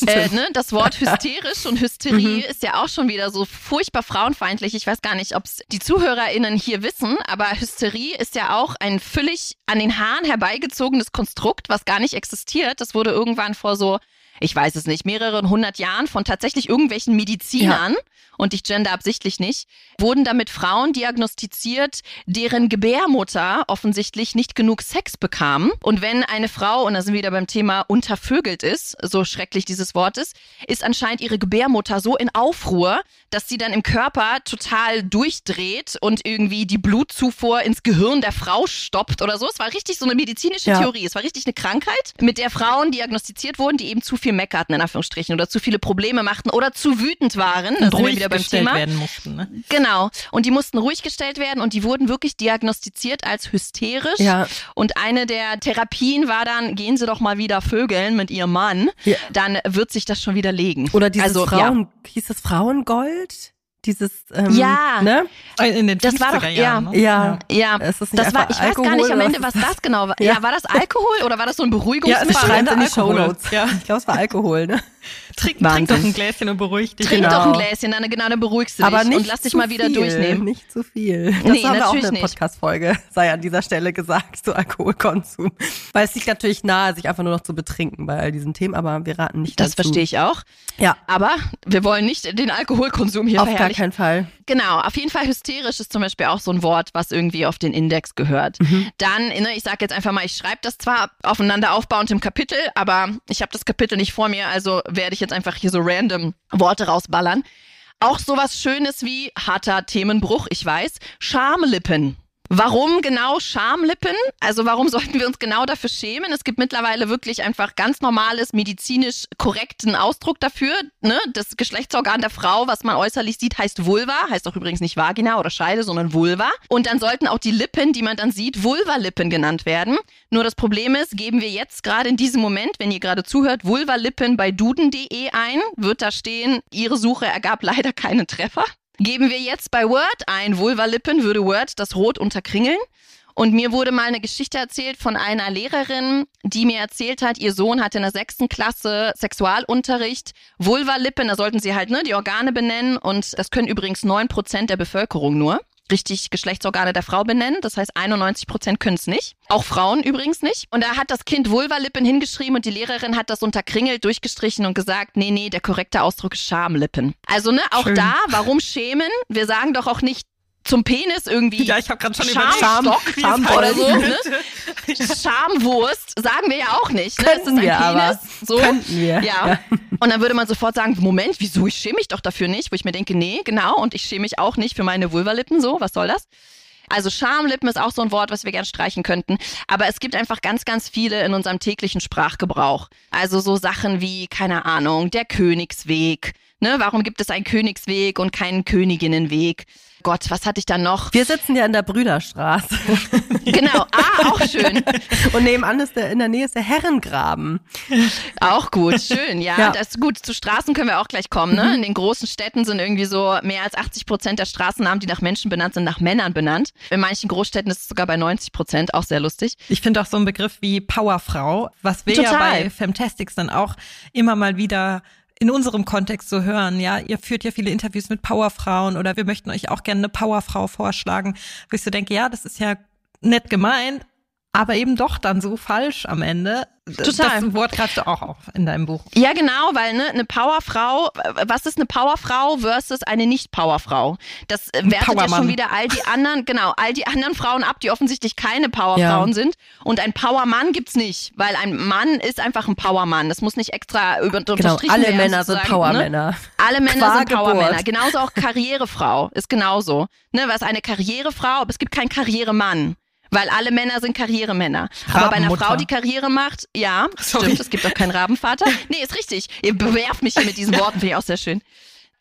äh, ne? Das Wort hysterisch und Hysterie mhm. ist ja auch schon wieder so furchtbar frauenfeindlich. Ich weiß gar nicht, ob es die ZuhörerInnen hier wissen, aber Hysterie ist ja auch ein völlig an den Haaren herbeigezogenes Konstrukt, was gar nicht existiert. Das wurde irgendwann vor so ich weiß es nicht, mehreren hundert Jahren von tatsächlich irgendwelchen Medizinern, ja. und ich gender absichtlich nicht, wurden damit Frauen diagnostiziert, deren Gebärmutter offensichtlich nicht genug Sex bekam. Und wenn eine Frau, und da sind wir wieder beim Thema untervögelt ist, so schrecklich dieses Wort ist, ist anscheinend ihre Gebärmutter so in Aufruhr, dass sie dann im Körper total durchdreht und irgendwie die Blutzufuhr ins Gehirn der Frau stoppt oder so. Es war richtig so eine medizinische ja. Theorie. Es war richtig eine Krankheit, mit der Frauen diagnostiziert wurden, die eben zu viel meckerten, in Anführungsstrichen, oder zu viele Probleme machten oder zu wütend waren. Da wir wieder beim Thema. werden mussten. Ne? Genau. Und die mussten ruhig gestellt werden und die wurden wirklich diagnostiziert als hysterisch. Ja. Und eine der Therapien war dann, gehen Sie doch mal wieder vögeln mit Ihrem Mann. Ja. Dann wird sich das schon wieder legen. Oder dieses also, Frauen, hieß das Frauengold? Dieses ähm, ja. ne? in den das war doch ja ne? ja. Ja. Das, das war ich Alkohol, weiß gar nicht am Ende was das <laughs> genau war. Ja. ja war das Alkohol oder war das so ein Beruhigungsmittel ja, es schreibt in die Show Notes ja. Ich glaube es war Alkohol ne Trink, trink doch ein Gläschen und beruhig dich. Trink Genau. doch ein Gläschen, dann, genau, dann beruhigst du Aber dich nicht und lass dich mal wieder viel, durchnehmen. Nicht zu viel. Das Nee, haben wir auch eine. Podcast-Folge, <laughs> sei an dieser Stelle gesagt, zu Alkoholkonsum. Weil es liegt natürlich nahe, sich einfach nur noch zu betrinken bei all diesen Themen, aber wir raten nicht Das dazu. verstehe ich auch. Ja, Aber wir wollen nicht den Alkoholkonsum hier auf gar keinen Fall. Genau, auf jeden Fall hysterisch ist zum Beispiel auch so ein Wort, was irgendwie auf den Index gehört. Mhm. Dann, ne, ich sage jetzt einfach mal, ich schreibe das zwar aufeinander aufbauend im Kapitel, aber ich habe das Kapitel nicht vor mir, also werde ich jetzt einfach hier so random Worte rausballern. Auch sowas Schönes wie harter Themenbruch, ich weiß, Schamlippen. Warum genau Schamlippen? Also warum <laughs> sollten wir uns genau dafür schämen? Es gibt mittlerweile wirklich einfach ganz normales, medizinisch korrekten Ausdruck dafür. Ne? Das Geschlechtsorgan der Frau, was man äußerlich sieht, heißt Vulva, heißt auch übrigens nicht Vagina oder Scheide, sondern Vulva. Und dann sollten auch die Lippen, die man dann sieht, Vulvalippen genannt werden. Nur das Problem ist, geben wir jetzt gerade in diesem Moment, wenn ihr gerade zuhört, Vulvalippen bei duden.de ein, wird da stehen, ihre Suche ergab leider keinen Treffer. Geben wir jetzt bei Word ein Vulvalippen, würde Word das Rot unterkringeln. Und mir wurde mal eine Geschichte erzählt von einer Lehrerin, die mir erzählt hat, ihr Sohn hatte in der sechsten Klasse Sexualunterricht, Vulvalippen, da sollten sie halt ne, die Organe benennen und das können übrigens neun Prozent der Bevölkerung nur. Richtig Geschlechtsorgane der Frau benennen. Das heißt, 91 Prozent können es nicht. Auch Frauen übrigens nicht. Und da hat das Kind Vulvalippen hingeschrieben und die Lehrerin hat das unterkringelt, durchgestrichen und gesagt, nee, nee, der korrekte Ausdruck ist Schamlippen. Also, ne, auch Schön. da, warum schämen? Wir sagen doch auch nicht zum Penis irgendwie Ja, ich habe gerade schon Scham- es Scham- heißt. oder so, ne? Schamwurst sagen wir ja auch nicht. Ne? Könnten es ist ein wir Penis. aber. So. Wir. Ja. Und dann würde man sofort sagen, Moment, wieso? Ich schäme mich doch dafür nicht. Wo ich mir denke, nee, genau. Und ich schäme mich auch nicht für meine Vulvalippen. So, was soll das? Also Schamlippen ist auch so ein Wort, was wir gern streichen könnten. Aber es gibt einfach ganz, ganz viele in unserem täglichen Sprachgebrauch. Also so Sachen wie, keine Ahnung, der Königsweg. Ne? Warum gibt es einen Königsweg und keinen Königinnenweg? Gott, was hatte ich da noch? Wir sitzen ja in der Brüderstraße. <laughs> Genau, ah, auch schön. <laughs> Und nebenan ist der, in der Nähe ist der Herrengraben. Auch gut, schön, ja. <laughs> Ja. Das ist gut. Zu Straßen können wir auch gleich kommen. Ne? In den großen Städten sind irgendwie so mehr als 80 Prozent der Straßennamen, die nach Menschen benannt sind, nach Männern benannt. In manchen Großstädten ist es sogar bei 90 Prozent, auch sehr lustig. Ich finde auch so ein Begriff wie Powerfrau, was wir ja Total. bei Femtastics dann auch immer mal wieder in unserem Kontext so hören, ja, ihr führt ja viele Interviews mit Powerfrauen oder wir möchten euch auch gerne eine Powerfrau vorschlagen, wo ich so denke, ja, das ist ja nett gemeint, aber eben doch dann so falsch am Ende. Total. Das Wort greifst du auch auf in deinem Buch. Ja, genau, weil ne, eine Powerfrau, was ist eine Powerfrau versus eine Nicht-Powerfrau? Das wertet ja Powermann. schon wieder all die anderen, genau, all die anderen Frauen ab, die offensichtlich keine Powerfrauen Ja. sind. Und ein Powermann gibt's nicht, weil ein Mann ist einfach ein Powermann. Das muss nicht extra über, Genau, alle werden. Männer sind Powermänner. Ne? Alle Männer Qua sind Powermänner. Genauso auch Karrierefrau ist genauso. Ne, was eine Karrierefrau, aber es gibt keinen Karrieremann. Weil alle Männer sind Karrieremänner. Aber bei einer. Frau, die Karriere macht, ja, Sorry. stimmt, es gibt auch keinen Rabenvater. <laughs> Nee, ist richtig. Ihr bewerft mich hier mit diesen Worten, finde ich auch sehr schön.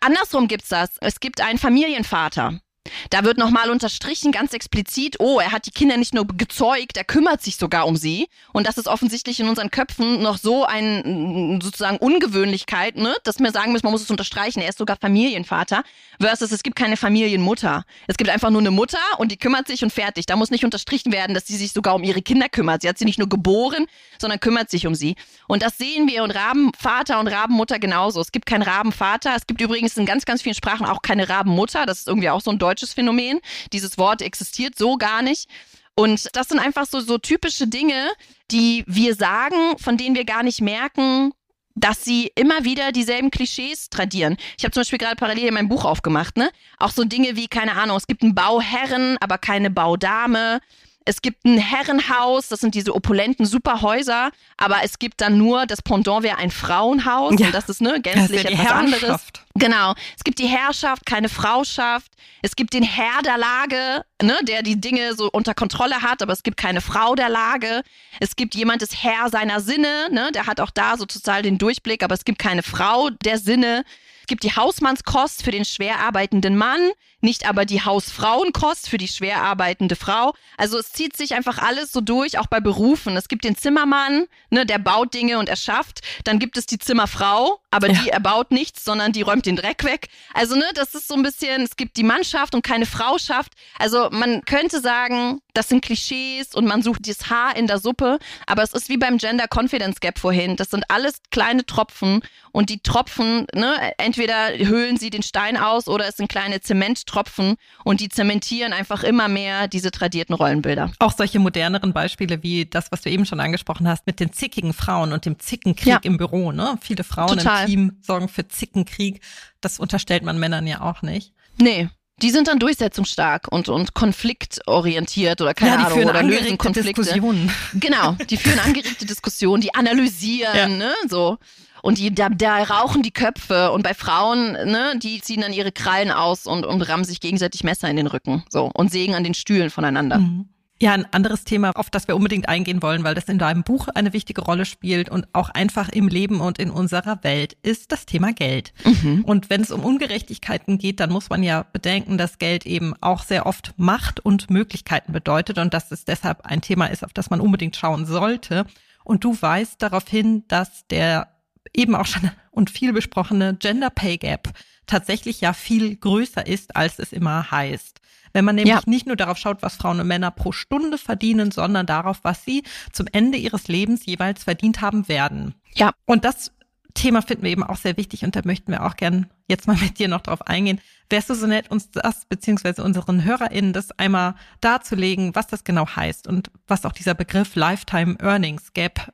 Andersrum gibt's das. Es gibt einen Familienvater. Da wird nochmal unterstrichen, ganz explizit, oh, er hat die Kinder nicht nur gezeugt, er kümmert sich sogar um sie. Und das ist offensichtlich in unseren Köpfen noch so ein, sozusagen Ungewöhnlichkeit, ne, dass wir sagen müssen, man muss es unterstreichen, er ist sogar Familienvater. Versus es gibt keine Familienmutter. Es gibt einfach nur eine Mutter und die kümmert sich und fertig. Da muss nicht unterstrichen werden, dass sie sich sogar um ihre Kinder kümmert. Sie hat sie nicht nur geboren, sondern kümmert sich um sie. Und das sehen wir und Rabenvater und Rabenmutter genauso. Es gibt keinen Rabenvater. Es gibt übrigens in ganz, ganz vielen Sprachen auch keine Rabenmutter. Das ist irgendwie auch so ein deutsches Phänomen. Dieses Wort existiert so gar nicht. Und das sind einfach so, so typische Dinge, die wir sagen, von denen wir gar nicht merken, dass sie immer wieder dieselben Klischees tradieren. Ich habe zum Beispiel gerade parallel hier mein Buch aufgemacht, ne? Auch so Dinge wie, keine Ahnung, es gibt einen Bauherren, aber keine Baudame. Es gibt ein Herrenhaus, das sind diese opulenten Superhäuser, aber es gibt dann nur, das Pendant wäre ein Frauenhaus Ja. und das ist ne, Das ist gänzlich ja etwas anderes. Herrschaft. Genau. Es gibt die Herrschaft, keine Frauschaft. Es gibt den Herr der Lage, ne, der die Dinge so unter Kontrolle hat, aber es gibt keine Frau der Lage. Es gibt jemand des Herr seiner Sinne, ne, der hat auch da so total den Durchblick, aber es gibt keine Frau der Sinne. Es gibt die Hausmannskost für den schwer arbeitenden Mann, nicht aber die Hausfrauenkost für die schwer arbeitende Frau. Also es zieht sich einfach alles so durch, auch bei Berufen. Es gibt den Zimmermann, ne, der baut Dinge und erschafft. Dann gibt es die Zimmerfrau, aber ja. die erbaut nichts, sondern die räumt den Dreck weg. Also ne, das ist so ein bisschen, es gibt die Mannschaft und keine Frauschaft. Also man könnte sagen, das sind Klischees und man sucht das Haar in der Suppe, aber es ist wie beim Gender Confidence Gap vorhin. Das sind alles kleine Tropfen und die Tropfen, ne, entweder höhlen sie den Stein aus oder es sind kleine Zementtropfen und die zementieren einfach immer mehr diese tradierten Rollenbilder. Auch solche moderneren Beispiele wie das, was du eben schon angesprochen hast, mit den zickigen Frauen und dem Zickenkrieg ja. im Büro, ne? Viele Frauen Total. im Team sorgen für Zickenkrieg. Das unterstellt man Männern ja auch nicht. Nee, die sind dann durchsetzungsstark und, und konfliktorientiert oder keine ja, die Ahnung führen oder lösen Konflikte. Diskussionen. Genau, die führen angeregte Diskussionen, die analysieren, ja. ne, so. Und die, da, da rauchen die Köpfe und bei Frauen, ne, die ziehen dann ihre Krallen aus und, und rammen sich gegenseitig Messer in den Rücken, so und sägen an den Stühlen voneinander. Mhm. Ja, ein anderes Thema, auf das wir unbedingt eingehen wollen, weil das in deinem Buch eine wichtige Rolle spielt und auch einfach im Leben und in unserer Welt, ist das Thema Geld. Mhm. Und wenn es um Ungerechtigkeiten geht, dann muss man ja bedenken, dass Geld eben auch sehr oft Macht und Möglichkeiten bedeutet und dass es deshalb ein Thema ist, auf das man unbedingt schauen sollte. Und du weißt darauf hin, dass der eben auch schon <laughs> und viel besprochene Gender Pay Gap tatsächlich ja viel größer ist, als es immer heißt. Wenn man nämlich ja. nicht nur darauf schaut, was Frauen und Männer pro Stunde verdienen, sondern darauf, was sie zum Ende ihres Lebens jeweils verdient haben werden. Ja. Und das Thema finden wir eben auch sehr wichtig und da möchten wir auch gern jetzt mal <laughs> mit dir noch drauf eingehen. Wärst du so nett, uns das beziehungsweise unseren HörerInnen das einmal darzulegen, was das genau heißt und was auch dieser Begriff Lifetime Earnings Gap,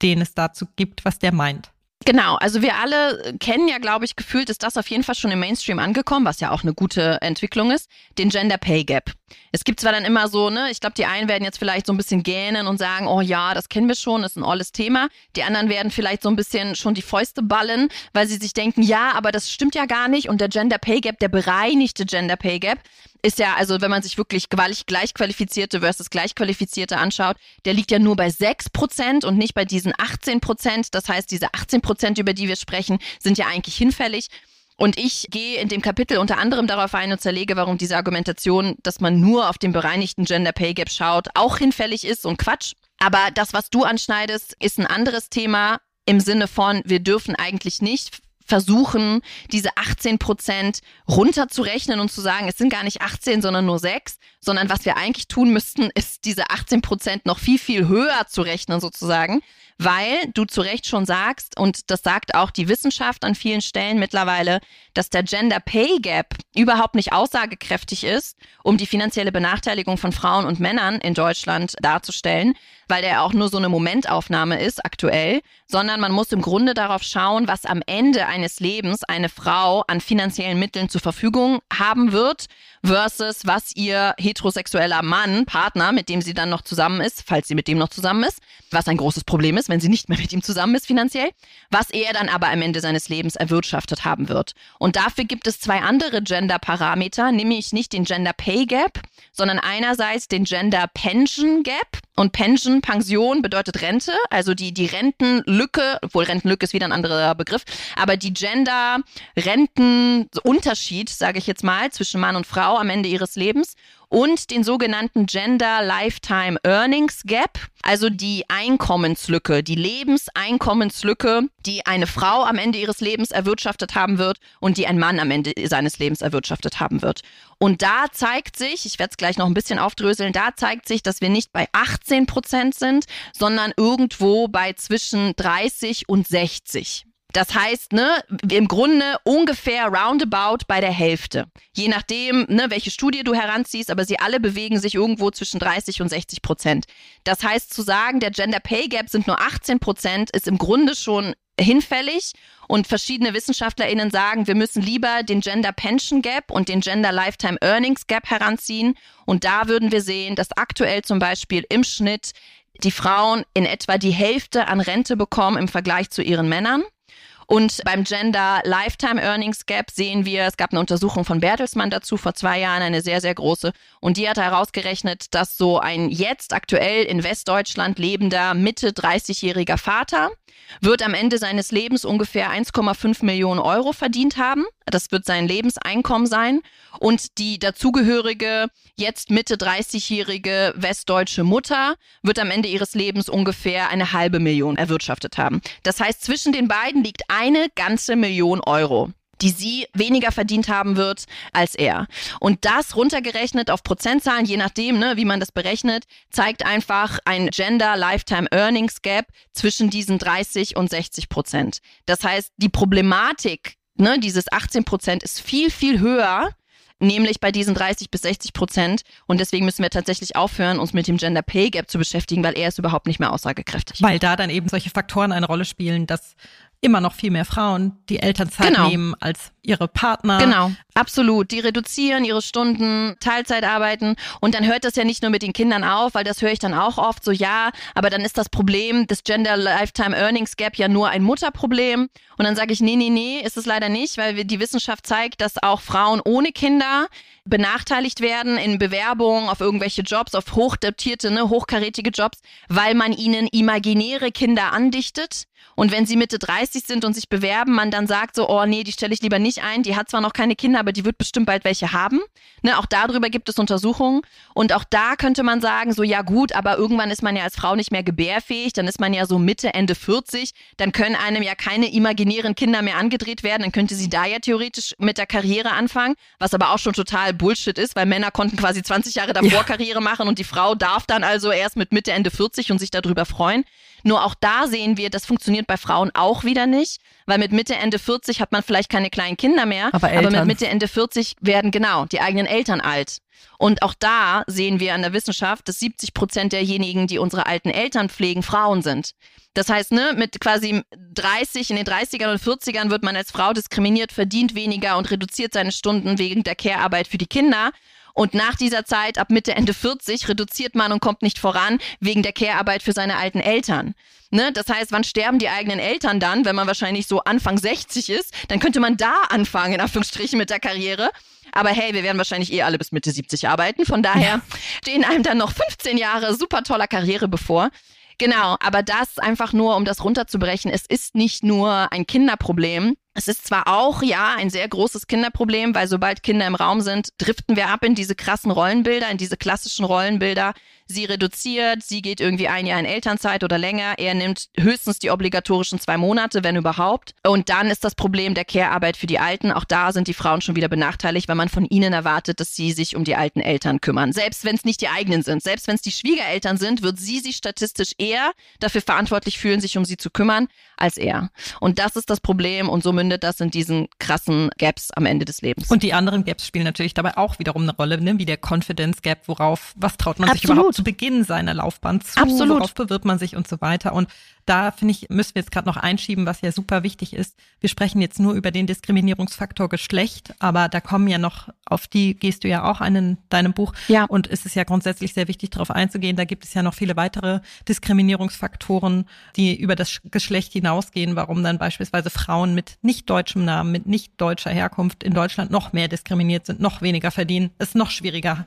den es dazu gibt, was der meint? Genau, also wir alle kennen ja, glaube ich, gefühlt ist das auf jeden Fall schon im Mainstream angekommen, was ja auch eine gute Entwicklung ist, den Gender Pay Gap. Es gibt zwar dann immer so, ne, ich glaube, die einen werden jetzt vielleicht so ein bisschen gähnen und sagen, oh ja, das kennen wir schon, ist ein olles Thema. Die anderen werden vielleicht so ein bisschen schon die Fäuste ballen, weil sie sich denken, ja, aber das stimmt ja gar nicht und der Gender Pay Gap, der bereinigte Gender Pay Gap, ist ja, also wenn man sich wirklich gleichqualifizierte versus gleichqualifizierte anschaut, der liegt ja nur bei 6 Prozent und nicht bei diesen 18 Prozent. Das heißt, diese 18 Prozent, über die wir sprechen, sind ja eigentlich hinfällig. Und ich gehe in dem Kapitel unter anderem darauf ein und zerlege, warum diese Argumentation, dass man nur auf den bereinigten Gender Pay Gap schaut, auch hinfällig ist und Quatsch. Aber das, was du anschneidest, ist ein anderes Thema im Sinne von, wir dürfen eigentlich nicht versuchen, diese 18 Prozent runterzurechnen und zu sagen, es sind gar nicht 18, sondern nur 6, sondern was wir eigentlich tun müssten, ist diese 18 Prozent noch viel, viel höher zu rechnen sozusagen, weil du zu Recht schon sagst, und das sagt auch die Wissenschaft an vielen Stellen mittlerweile, dass der Gender Pay Gap überhaupt nicht aussagekräftig ist, um die finanzielle Benachteiligung von Frauen und Männern in Deutschland darzustellen, weil der auch nur so eine Momentaufnahme ist aktuell, sondern man muss im Grunde darauf schauen, was am Ende eines Lebens eine Frau an finanziellen Mitteln zur Verfügung haben wird versus was ihr heterosexueller Mann, Partner, mit dem sie dann noch zusammen ist, falls sie mit dem noch zusammen ist, was ein großes Problem ist, wenn sie nicht mehr mit ihm zusammen ist finanziell, was er dann aber am Ende seines Lebens erwirtschaftet haben wird. Und dafür gibt es zwei andere Gender-Parameter, nämlich nicht den Gender Pay Gap, sondern einerseits den Gender Pension Gap. Und Pension, Pension bedeutet Rente, also die, die Rentenlücke, obwohl Rentenlücke ist wieder ein anderer Begriff, aber die Gender-Rentenunterschied, sage ich jetzt mal, zwischen Mann und Frau am Ende ihres Lebens und den sogenannten Gender Lifetime Earnings Gap, also die Einkommenslücke, die Lebenseinkommenslücke, die eine Frau am Ende ihres Lebens erwirtschaftet haben wird und die ein Mann am Ende seines Lebens erwirtschaftet haben wird. Und da zeigt sich, ich werde es gleich noch ein bisschen aufdröseln, da zeigt sich, dass wir nicht bei 18 Prozent sind, sondern irgendwo bei zwischen 30 und 60. Das heißt, ne, im Grunde ungefähr roundabout bei der Hälfte. Je nachdem, ne, welche Studie du heranziehst, aber sie alle bewegen sich irgendwo zwischen 30 und 60 Prozent. Das heißt, zu sagen, der Gender Pay Gap sind nur 18 Prozent, ist im Grunde schon hinfällig und verschiedene WissenschaftlerInnen sagen, wir müssen lieber den Gender Pension Gap und den Gender Lifetime Earnings Gap heranziehen. Und da würden wir sehen, dass aktuell zum Beispiel im Schnitt die Frauen in etwa die Hälfte an Rente bekommen im Vergleich zu ihren Männern. Und beim Gender Lifetime Earnings Gap sehen wir, es gab eine Untersuchung von Bertelsmann dazu vor zwei Jahren, eine sehr, sehr große. Und die hat herausgerechnet, dass so ein jetzt aktuell in Westdeutschland lebender Mitte 30-jähriger Vater wird am Ende seines Lebens ungefähr 1,5 Millionen Euro verdient haben. Das wird sein Lebenseinkommen sein. Und die dazugehörige, jetzt Mitte 30-jährige westdeutsche Mutter wird am Ende ihres Lebens ungefähr eine halbe Million erwirtschaftet haben. Das heißt, zwischen den beiden liegt eine ganze Million Euro die sie weniger verdient haben wird als er. Und das runtergerechnet auf Prozentzahlen, je nachdem, ne, wie man das berechnet, zeigt einfach ein Gender Lifetime Earnings Gap zwischen diesen 30 und 60 Prozent. Das heißt, die Problematik, ne, dieses 18 Prozent ist viel, viel höher nämlich bei diesen 30 bis 60 Prozent. Und deswegen müssen wir tatsächlich aufhören, uns mit dem Gender Pay Gap zu beschäftigen, weil er ist überhaupt nicht mehr aussagekräftig. Weil da dann eben solche Faktoren eine Rolle spielen, dass immer noch viel mehr Frauen die Elternzeit genau. nehmen als ihre Partner. Genau, absolut. Die reduzieren ihre Stunden, Teilzeit arbeiten und dann hört das ja nicht nur mit den Kindern auf, weil das höre ich dann auch oft so, ja, aber dann ist das Problem des Gender Lifetime Earnings Gap ja nur ein Mutterproblem und dann sage ich, nee, nee, nee, ist es leider nicht, weil die Wissenschaft zeigt, dass auch Frauen ohne Kinder benachteiligt werden in Bewerbungen auf irgendwelche Jobs, auf hochdotierte, ne, hochkarätige Jobs, weil man ihnen imaginäre Kinder andichtet. Und wenn sie Mitte 30 sind und sich bewerben, man dann sagt so, oh nee, die stelle ich lieber nicht ein, die hat zwar noch keine Kinder, aber die wird bestimmt bald welche haben. Ne, auch darüber gibt es Untersuchungen. Und auch da könnte man sagen, so ja gut, aber irgendwann ist man ja als Frau nicht mehr gebärfähig, dann ist man ja so Mitte, Ende 40, dann können einem ja keine imaginären Kinder mehr angedreht werden, dann könnte sie da ja theoretisch mit der Karriere anfangen, was aber auch schon total Bullshit ist, weil Männer konnten quasi 20 Jahre davor ja. Karriere machen und die Frau darf dann also erst mit Mitte, Ende 40 und sich darüber freuen. Nur auch da sehen wir, das funktioniert bei Frauen auch wieder nicht, weil mit Mitte, Ende 40 hat man vielleicht keine kleinen Kinder mehr, aber, aber mit Mitte, Ende 40 werden genau die eigenen Eltern alt. Und auch da sehen wir an der Wissenschaft, dass 70 Prozent derjenigen, die unsere alten Eltern pflegen, Frauen sind. Das heißt, ne, mit quasi 30, in den 30ern und 40ern wird man als Frau diskriminiert, verdient weniger und reduziert seine Stunden wegen der Care-Arbeit für die Kinder. Und nach dieser Zeit, ab Mitte, Ende 40, reduziert man und kommt nicht voran wegen der Care-Arbeit für seine alten Eltern. Ne? Das heißt, wann sterben die eigenen Eltern dann, wenn man wahrscheinlich so Anfang 60 ist? Dann könnte man da anfangen, in Anführungsstrichen, mit der Karriere. Aber hey, wir werden wahrscheinlich eh alle bis Mitte 70 arbeiten. Von daher ja. stehen einem dann noch 15 Jahre super toller Karriere bevor. Genau, aber das einfach nur, um das runterzubrechen. Es ist nicht nur ein Kinderproblem, es ist zwar auch, ja, ein sehr großes Kinderproblem, weil sobald Kinder im Raum sind, driften wir ab in diese krassen Rollenbilder, in diese klassischen Rollenbilder. Sie reduziert, sie geht irgendwie ein Jahr in Elternzeit oder länger. Er nimmt höchstens die obligatorischen zwei Monate, wenn überhaupt. Und dann ist das Problem der Care-Arbeit für die Alten. Auch da sind die Frauen schon wieder benachteiligt, weil man von ihnen erwartet, dass sie sich um die alten Eltern kümmern. Selbst wenn es nicht die eigenen sind, selbst wenn es die Schwiegereltern sind, wird sie sich statistisch eher dafür verantwortlich fühlen, sich um sie zu kümmern, als er. Und das ist das Problem und somit mündet das in diesen krassen Gaps am Ende des Lebens. Und die anderen Gaps spielen natürlich dabei auch wiederum eine Rolle, ne? wie der Confidence Gap, worauf, was traut man Absolut. sich überhaupt zu Beginn seiner Laufbahn zu, Absolut. worauf bewirbt man sich und so weiter. Und da finde ich, müssen wir jetzt gerade noch einschieben, was ja super wichtig ist. Wir sprechen jetzt nur über den Diskriminierungsfaktor Geschlecht, aber da kommen ja noch, auf die gehst du ja auch ein in deinem Buch. Ja. Und es ist ja grundsätzlich sehr wichtig, darauf einzugehen. Da gibt es ja noch viele weitere Diskriminierungsfaktoren, die über das Geschlecht hinausgehen, warum dann beispielsweise Frauen mit nicht deutschem Namen, mit nicht deutscher Herkunft in Deutschland noch mehr diskriminiert sind, noch weniger verdienen, es noch schwieriger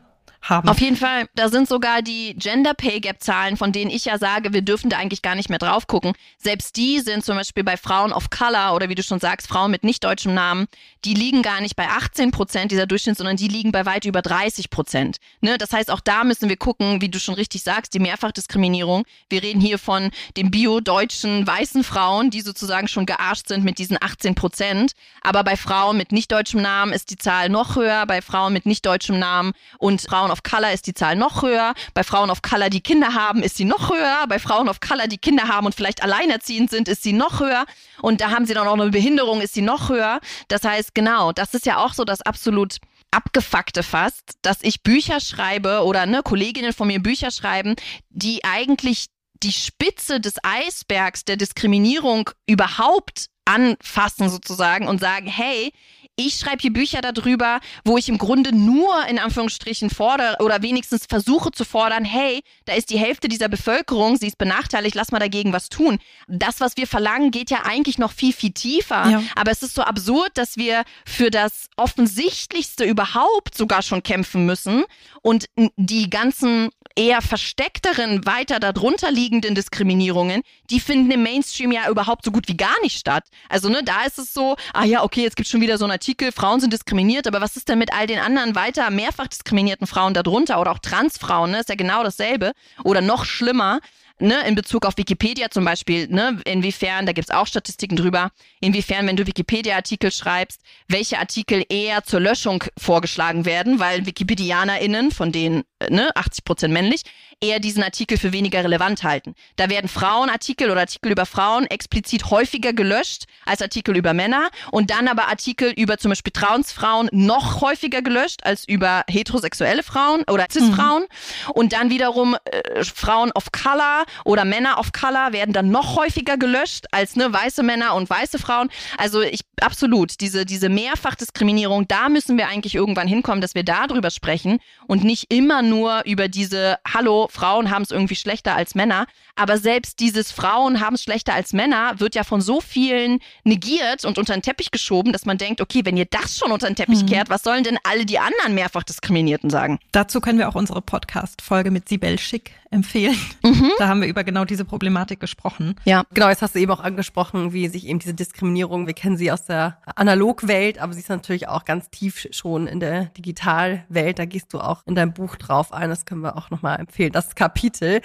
haben. Auf jeden Fall, da sind sogar die Gender Pay Gap Zahlen, von denen ich ja sage, wir dürfen da eigentlich gar nicht mehr drauf gucken. Selbst die sind zum Beispiel bei Frauen of Color oder wie du schon sagst, Frauen mit nicht deutschem Namen, die liegen gar nicht bei 18 Prozent dieser Durchschnitt, sondern die liegen bei weit über 30 Prozent. Ne? Das heißt, auch da müssen wir gucken, wie du schon richtig sagst, die Mehrfachdiskriminierung. Wir reden hier von den bio-deutschen weißen Frauen, die sozusagen schon gearscht sind mit diesen 18 Prozent. Aber bei Frauen mit nicht deutschem Namen ist die Zahl noch höher, bei Frauen mit nicht deutschem Namen und Frauen of Color ist die Zahl noch höher. Bei Frauen of Color, die Kinder haben, ist sie noch höher. Bei Frauen of Color, die Kinder haben und vielleicht alleinerziehend sind, ist sie noch höher. Und da haben sie dann auch noch eine Behinderung, ist sie noch höher. Das heißt, genau, das ist ja auch so das absolut abgefuckte fast, dass ich Bücher schreibe oder ne, Kolleginnen von mir Bücher schreiben, die eigentlich die Spitze des Eisbergs der Diskriminierung überhaupt anfassen sozusagen und sagen, hey, ich schreibe hier Bücher darüber, wo ich im Grunde nur in Anführungsstrichen fordere oder wenigstens versuche zu fordern, hey, da ist die Hälfte dieser Bevölkerung, sie ist benachteiligt, lass mal dagegen was tun. Das, was wir verlangen, geht ja eigentlich noch viel, viel tiefer. Ja. Aber es ist so absurd, dass wir für das Offensichtlichste überhaupt sogar schon kämpfen müssen und die ganzen eher versteckteren, weiter darunter liegenden Diskriminierungen, die finden im Mainstream ja überhaupt so gut wie gar nicht statt. Also, ne, da ist es so, ah ja, okay, jetzt gibt schon wieder so einen Artikel, Frauen sind diskriminiert, aber was ist denn mit all den anderen weiter mehrfach diskriminierten Frauen darunter oder auch Transfrauen, ne? Ist ja genau dasselbe oder noch schlimmer ne, in Bezug auf Wikipedia zum Beispiel, ne, inwiefern, da gibt's auch Statistiken drüber, inwiefern, wenn du Wikipedia-Artikel schreibst, welche Artikel eher zur Löschung vorgeschlagen werden, weil WikipedianerInnen, von denen ne, 80 Prozent männlich, eher diesen Artikel für weniger relevant halten. Da werden Frauenartikel oder Artikel über Frauen explizit häufiger gelöscht als Artikel über Männer und dann aber Artikel über zum Beispiel Transfrauen noch häufiger gelöscht als über heterosexuelle Frauen oder Cis-Frauen. Mhm. Und dann wiederum äh, Frauen of Color oder Männer of Color werden dann noch häufiger gelöscht als ne, weiße Männer und weiße Frauen. Also ich absolut, diese, diese Mehrfachdiskriminierung, da müssen wir eigentlich irgendwann hinkommen, dass wir darüber sprechen und nicht immer nur über diese, hallo, Frauen haben es irgendwie schlechter als Männer. Aber selbst dieses Frauen haben es schlechter als Männer wird ja von so vielen negiert und unter den Teppich geschoben, dass man denkt, okay, wenn ihr das schon unter den Teppich mhm. kehrt, was sollen denn alle die anderen mehrfach Diskriminierten sagen? Dazu können wir auch unsere Podcast-Folge mit Sibel Schick empfehlen. Mhm. Da haben wir über genau diese Problematik gesprochen. Ja, genau, jetzt hast du eben auch angesprochen, wie sich eben diese Diskriminierung, wir kennen sie aus der Analogwelt, aber sie ist natürlich auch ganz tief schon in der Digitalwelt. Da gehst du auch in deinem Buch drauf ein. Das können wir auch nochmal empfehlen. Das Kapitel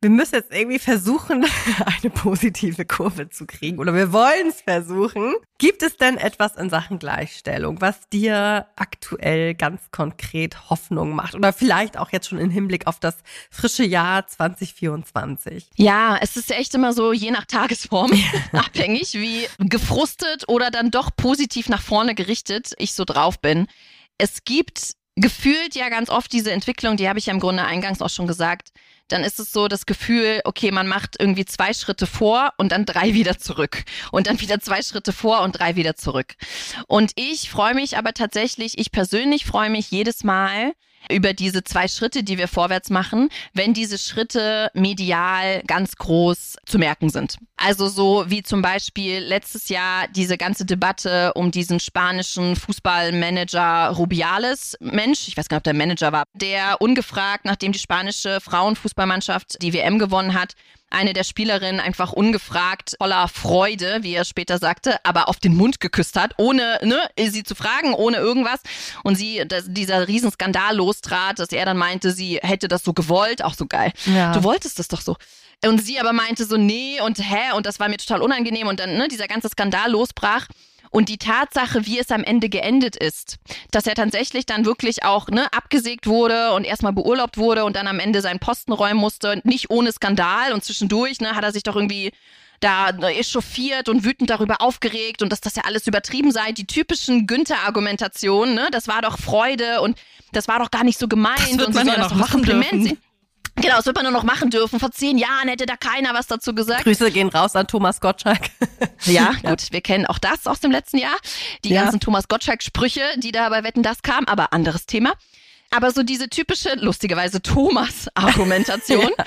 wir müssen jetzt irgendwie versuchen, <laughs> eine positive Kurve zu kriegen oder wir wollen es versuchen. Gibt es denn etwas in Sachen Gleichstellung, was dir aktuell ganz konkret Hoffnung macht oder vielleicht auch jetzt schon im Hinblick auf das frische Jahr 2024? Ja, es ist echt immer so je nach Tagesform <laughs> abhängig, wie gefrustet oder dann doch positiv nach vorne gerichtet ich so drauf bin. Es gibt gefühlt ja ganz oft diese Entwicklung, die habe ich ja im Grunde eingangs auch schon gesagt, dann ist es so das Gefühl, okay, man macht irgendwie zwei Schritte vor und dann drei wieder zurück und dann wieder zwei Schritte vor und drei wieder zurück. Und ich freue mich aber tatsächlich, ich persönlich freue mich jedes Mal, über diese zwei Schritte, die wir vorwärts machen, wenn diese Schritte medial ganz groß zu merken sind. Also so wie zum Beispiel letztes Jahr diese ganze Debatte um diesen spanischen Fußballmanager Rubiales Mensch, ich weiß gar nicht, ob der Manager war, der ungefragt, nachdem die spanische Frauenfußballmannschaft die WM gewonnen hat, eine der Spielerinnen einfach ungefragt, voller Freude, wie er später sagte, aber auf den Mund geküsst hat, ohne ne, sie zu fragen, ohne irgendwas. Und sie, dass dieser Riesenskandal lostrat, dass er dann meinte, sie hätte das so gewollt, auch so geil. Ja. Du wolltest das doch so. Und sie aber meinte so, nee und hä, und das war mir total unangenehm. Und dann, ne, dieser ganze Skandal losbrach. Und die Tatsache, wie es am Ende geendet ist, dass er tatsächlich dann wirklich auch ne, abgesägt wurde und erstmal beurlaubt wurde und dann am Ende seinen Posten räumen musste, nicht ohne Skandal und zwischendurch ne, hat er sich doch irgendwie da echauffiert und wütend darüber aufgeregt und dass das ja alles übertrieben sei. Die typischen Günther-Argumentationen, ne? Das war doch Freude und das war doch gar nicht so gemeint das wird und man ja noch machen dürfen. Genau, das wird man nur noch machen dürfen. Vor zehn Jahren hätte da keiner was dazu gesagt. Grüße gehen raus an Thomas Gottschalk. <laughs> ja, gut, wir kennen auch das aus dem letzten Jahr. Die ja. ganzen Thomas Gottschalk-Sprüche, die da bei Wetten, das kamen, aber anderes Thema. Aber so diese typische, lustigerweise Thomas-Argumentation, <laughs> ja.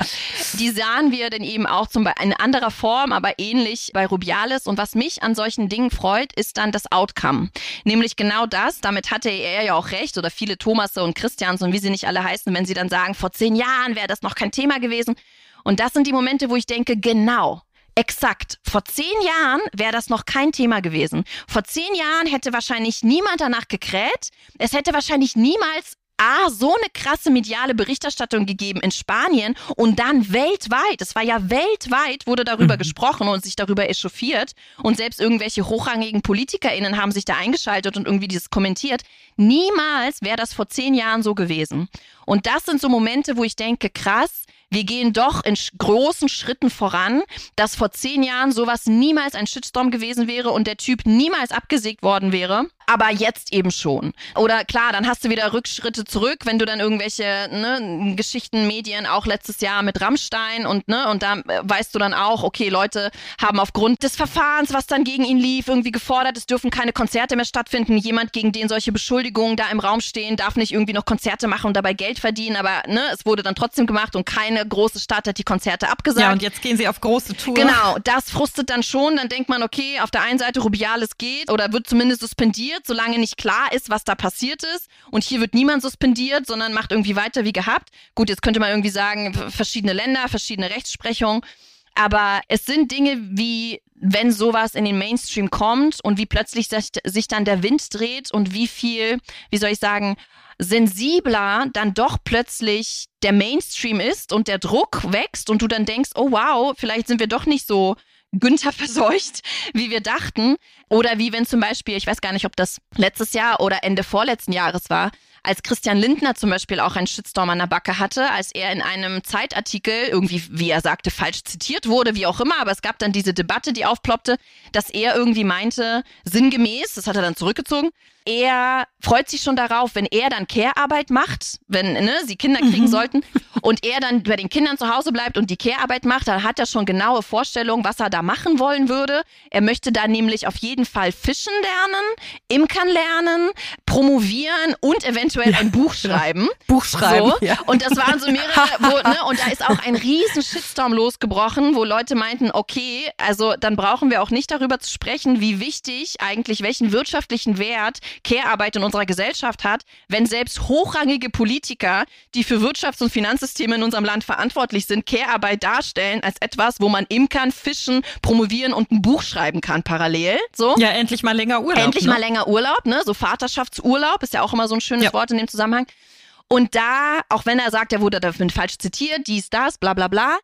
die sahen wir dann eben auch zum Beispiel in anderer Form, aber ähnlich bei Rubiales. Und was mich an solchen Dingen freut, ist dann das Outcome. Nämlich genau das, damit hatte er ja auch recht, oder viele Thomasse und Christians und wie sie nicht alle heißen, wenn sie dann sagen, vor zehn Jahren wäre das noch kein Thema gewesen. Und das sind die Momente, wo ich denke, genau, Exakt. Vor zehn Jahren wäre das noch kein Thema gewesen. Vor zehn Jahren hätte wahrscheinlich niemand danach gekräht. Es hätte wahrscheinlich niemals A, so eine krasse mediale Berichterstattung gegeben in Spanien und dann weltweit, es war ja weltweit, wurde darüber mhm. gesprochen und sich darüber echauffiert und selbst irgendwelche hochrangigen PolitikerInnen haben sich da eingeschaltet und irgendwie dieses kommentiert. Niemals wäre das vor zehn Jahren so gewesen. Und das sind so Momente, wo ich denke, krass, wir gehen doch in großen Schritten voran, dass vor zehn Jahren sowas niemals ein Shitstorm gewesen wäre und der Typ niemals abgesägt worden wäre. Aber jetzt eben schon. Oder klar, dann hast du wieder Rückschritte zurück, wenn du dann irgendwelche ne, Geschichten, Medien, auch letztes Jahr mit Rammstein und ne, und da äh, weißt du dann auch, okay, Leute haben aufgrund des Verfahrens, was dann gegen ihn lief, irgendwie gefordert, es dürfen keine Konzerte mehr stattfinden. Jemand, gegen den solche Beschuldigungen da im Raum stehen, darf nicht irgendwie noch Konzerte machen und dabei Geld verdienen. Aber ne, es wurde dann trotzdem gemacht und keine große Stadt hat die Konzerte abgesagt. Ja, und jetzt gehen sie auf große Tour. Genau, das frustet dann schon. Dann denkt man, okay, auf der einen Seite Rubiales geht oder wird zumindest suspendiert suspendiert, solange nicht klar ist, was da passiert ist. Und hier wird niemand suspendiert, sondern macht irgendwie weiter wie gehabt. Gut, jetzt könnte man irgendwie sagen, verschiedene Länder, verschiedene Rechtsprechung. Aber es sind Dinge wie, wenn sowas in den Mainstream kommt und wie plötzlich sich, sich dann der Wind dreht und wie viel, wie soll ich sagen, sensibler dann doch plötzlich der Mainstream ist und der Druck wächst und du dann denkst, oh wow, vielleicht sind wir doch nicht so Günther <laughs> verseucht, wie wir dachten. Oder wie wenn zum Beispiel, ich weiß gar nicht, ob das letztes Jahr oder Ende vorletzten Jahres war, als Christian Lindner zum Beispiel auch einen Shitstorm an der Backe hatte, als er in einem Zeitartikel irgendwie, wie er sagte, falsch zitiert wurde, wie auch immer, aber es gab dann diese Debatte, die aufploppte, dass er irgendwie meinte, sinngemäß, das hat er dann zurückgezogen, er freut sich schon darauf, wenn er dann Care-Arbeit macht, wenn ne, sie Kinder kriegen mhm. sollten und er dann bei den Kindern zu Hause bleibt und die Care-Arbeit macht, dann hat er schon genaue Vorstellungen, was er da machen wollen würde. Er möchte da nämlich auf jeden Fall fischen lernen, imkern lernen, promovieren und eventuell ja, ein Buch genau. schreiben. Buch schreiben. So. Ja. Und das waren so mehrere, wo, <laughs> ne, und da ist auch ein riesen Shitstorm losgebrochen, wo Leute meinten, okay, also dann brauchen wir auch nicht darüber zu sprechen, wie wichtig eigentlich welchen wirtschaftlichen Wert Care-Arbeit in unserer Gesellschaft hat, wenn selbst hochrangige Politiker, die für Wirtschafts- und Finanzsysteme in unserem Land verantwortlich sind, Care-Arbeit darstellen als etwas, wo man imkern, fischen, promovieren und ein Buch schreiben kann parallel. So. Ja, endlich mal länger Urlaub. Endlich ne? mal länger Urlaub, ne? So Vaterschaftsurlaub ist ja auch immer so ein schönes ja. Wort in dem Zusammenhang. Und da, auch wenn er sagt, er wurde dafür falsch zitiert, dies, das, bla bla bla,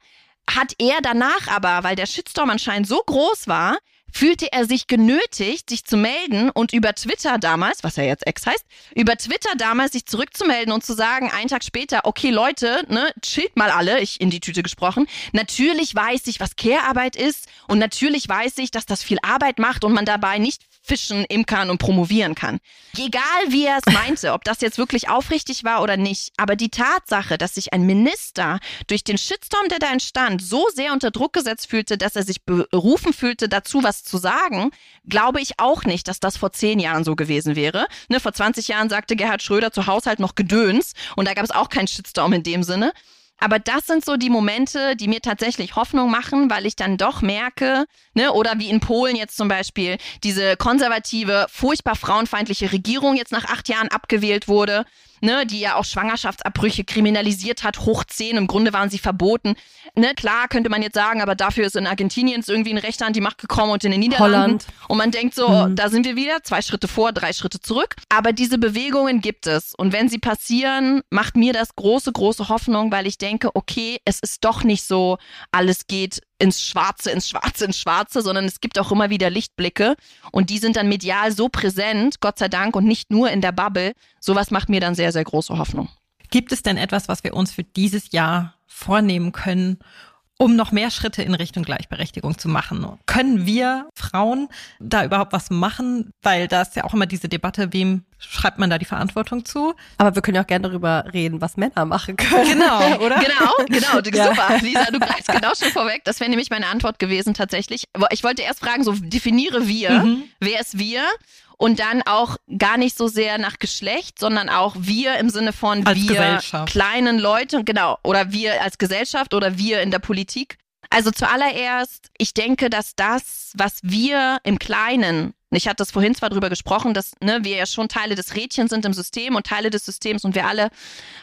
hat er danach aber, weil der Shitstorm anscheinend so groß war, fühlte er sich genötigt, sich zu melden und über Twitter damals, was ja jetzt Ex heißt, über Twitter damals sich zurückzumelden und zu sagen, einen Tag später, okay Leute, ne, chillt mal alle, ich in die Tüte gesprochen. Natürlich weiß ich, was Care-Arbeit ist und natürlich weiß ich, dass das viel Arbeit macht und man dabei nicht fischen, imkern und promovieren kann. Egal wie er es meinte, ob das jetzt wirklich aufrichtig war oder nicht, aber die Tatsache, dass sich ein Minister durch den Shitstorm, der da entstand, so sehr unter Druck gesetzt fühlte, dass er sich berufen fühlte, dazu was zu sagen, glaube ich auch nicht, dass das vor zehn Jahren so gewesen wäre. Ne, vor 20 Jahren sagte Gerhard Schröder zu Haushalt noch Gedöns und da gab es auch keinen Shitstorm in dem Sinne. Aber das sind so die Momente, die mir tatsächlich Hoffnung machen, weil ich dann doch merke, ne, oder wie in Polen jetzt zum Beispiel, diese konservative, furchtbar frauenfeindliche Regierung jetzt nach acht Jahren abgewählt wurde ne, die ja auch Schwangerschaftsabbrüche kriminalisiert hat, hoch zehn. Im Grunde waren sie verboten. Ne, klar könnte man jetzt sagen, aber dafür ist in Argentinien irgendwie ein Rechter an die Macht gekommen und in den Niederlanden. Holland. Und man denkt so, mhm. da sind wir wieder, zwei Schritte vor, drei Schritte zurück. Aber diese Bewegungen gibt es. Und wenn sie passieren, macht mir das große, große Hoffnung, weil ich denke, okay, es ist doch nicht so, alles geht ins Schwarze, ins Schwarze, ins Schwarze, sondern es gibt auch immer wieder Lichtblicke und die sind dann medial so präsent, Gott sei Dank, und nicht nur in der Bubble. Sowas macht mir dann sehr, sehr große Hoffnung. Gibt es denn etwas, was wir uns für dieses Jahr vornehmen können, um noch mehr Schritte in Richtung Gleichberechtigung zu machen. Können wir Frauen da überhaupt was machen? Weil da ist ja auch immer diese Debatte, wem schreibt man da die Verantwortung zu? Aber wir können ja auch gerne darüber reden, was Männer machen können. Genau, <laughs> oder? Genau, genau. <laughs> Ja. Super, Lisa, du greifst genau schon vorweg. Das wäre nämlich meine Antwort gewesen tatsächlich. Ich wollte erst fragen, so definiere wir, mhm. wer ist wir? Und dann auch gar nicht so sehr nach Geschlecht, sondern auch wir im Sinne von als wir kleinen Leute, genau, oder wir als Gesellschaft oder wir in der Politik. Also zuallererst, ich denke, dass das, was wir im Kleinen ich hatte das vorhin zwar drüber gesprochen, dass ne, wir ja schon Teile des Rädchens sind im System und Teile des Systems und wir alle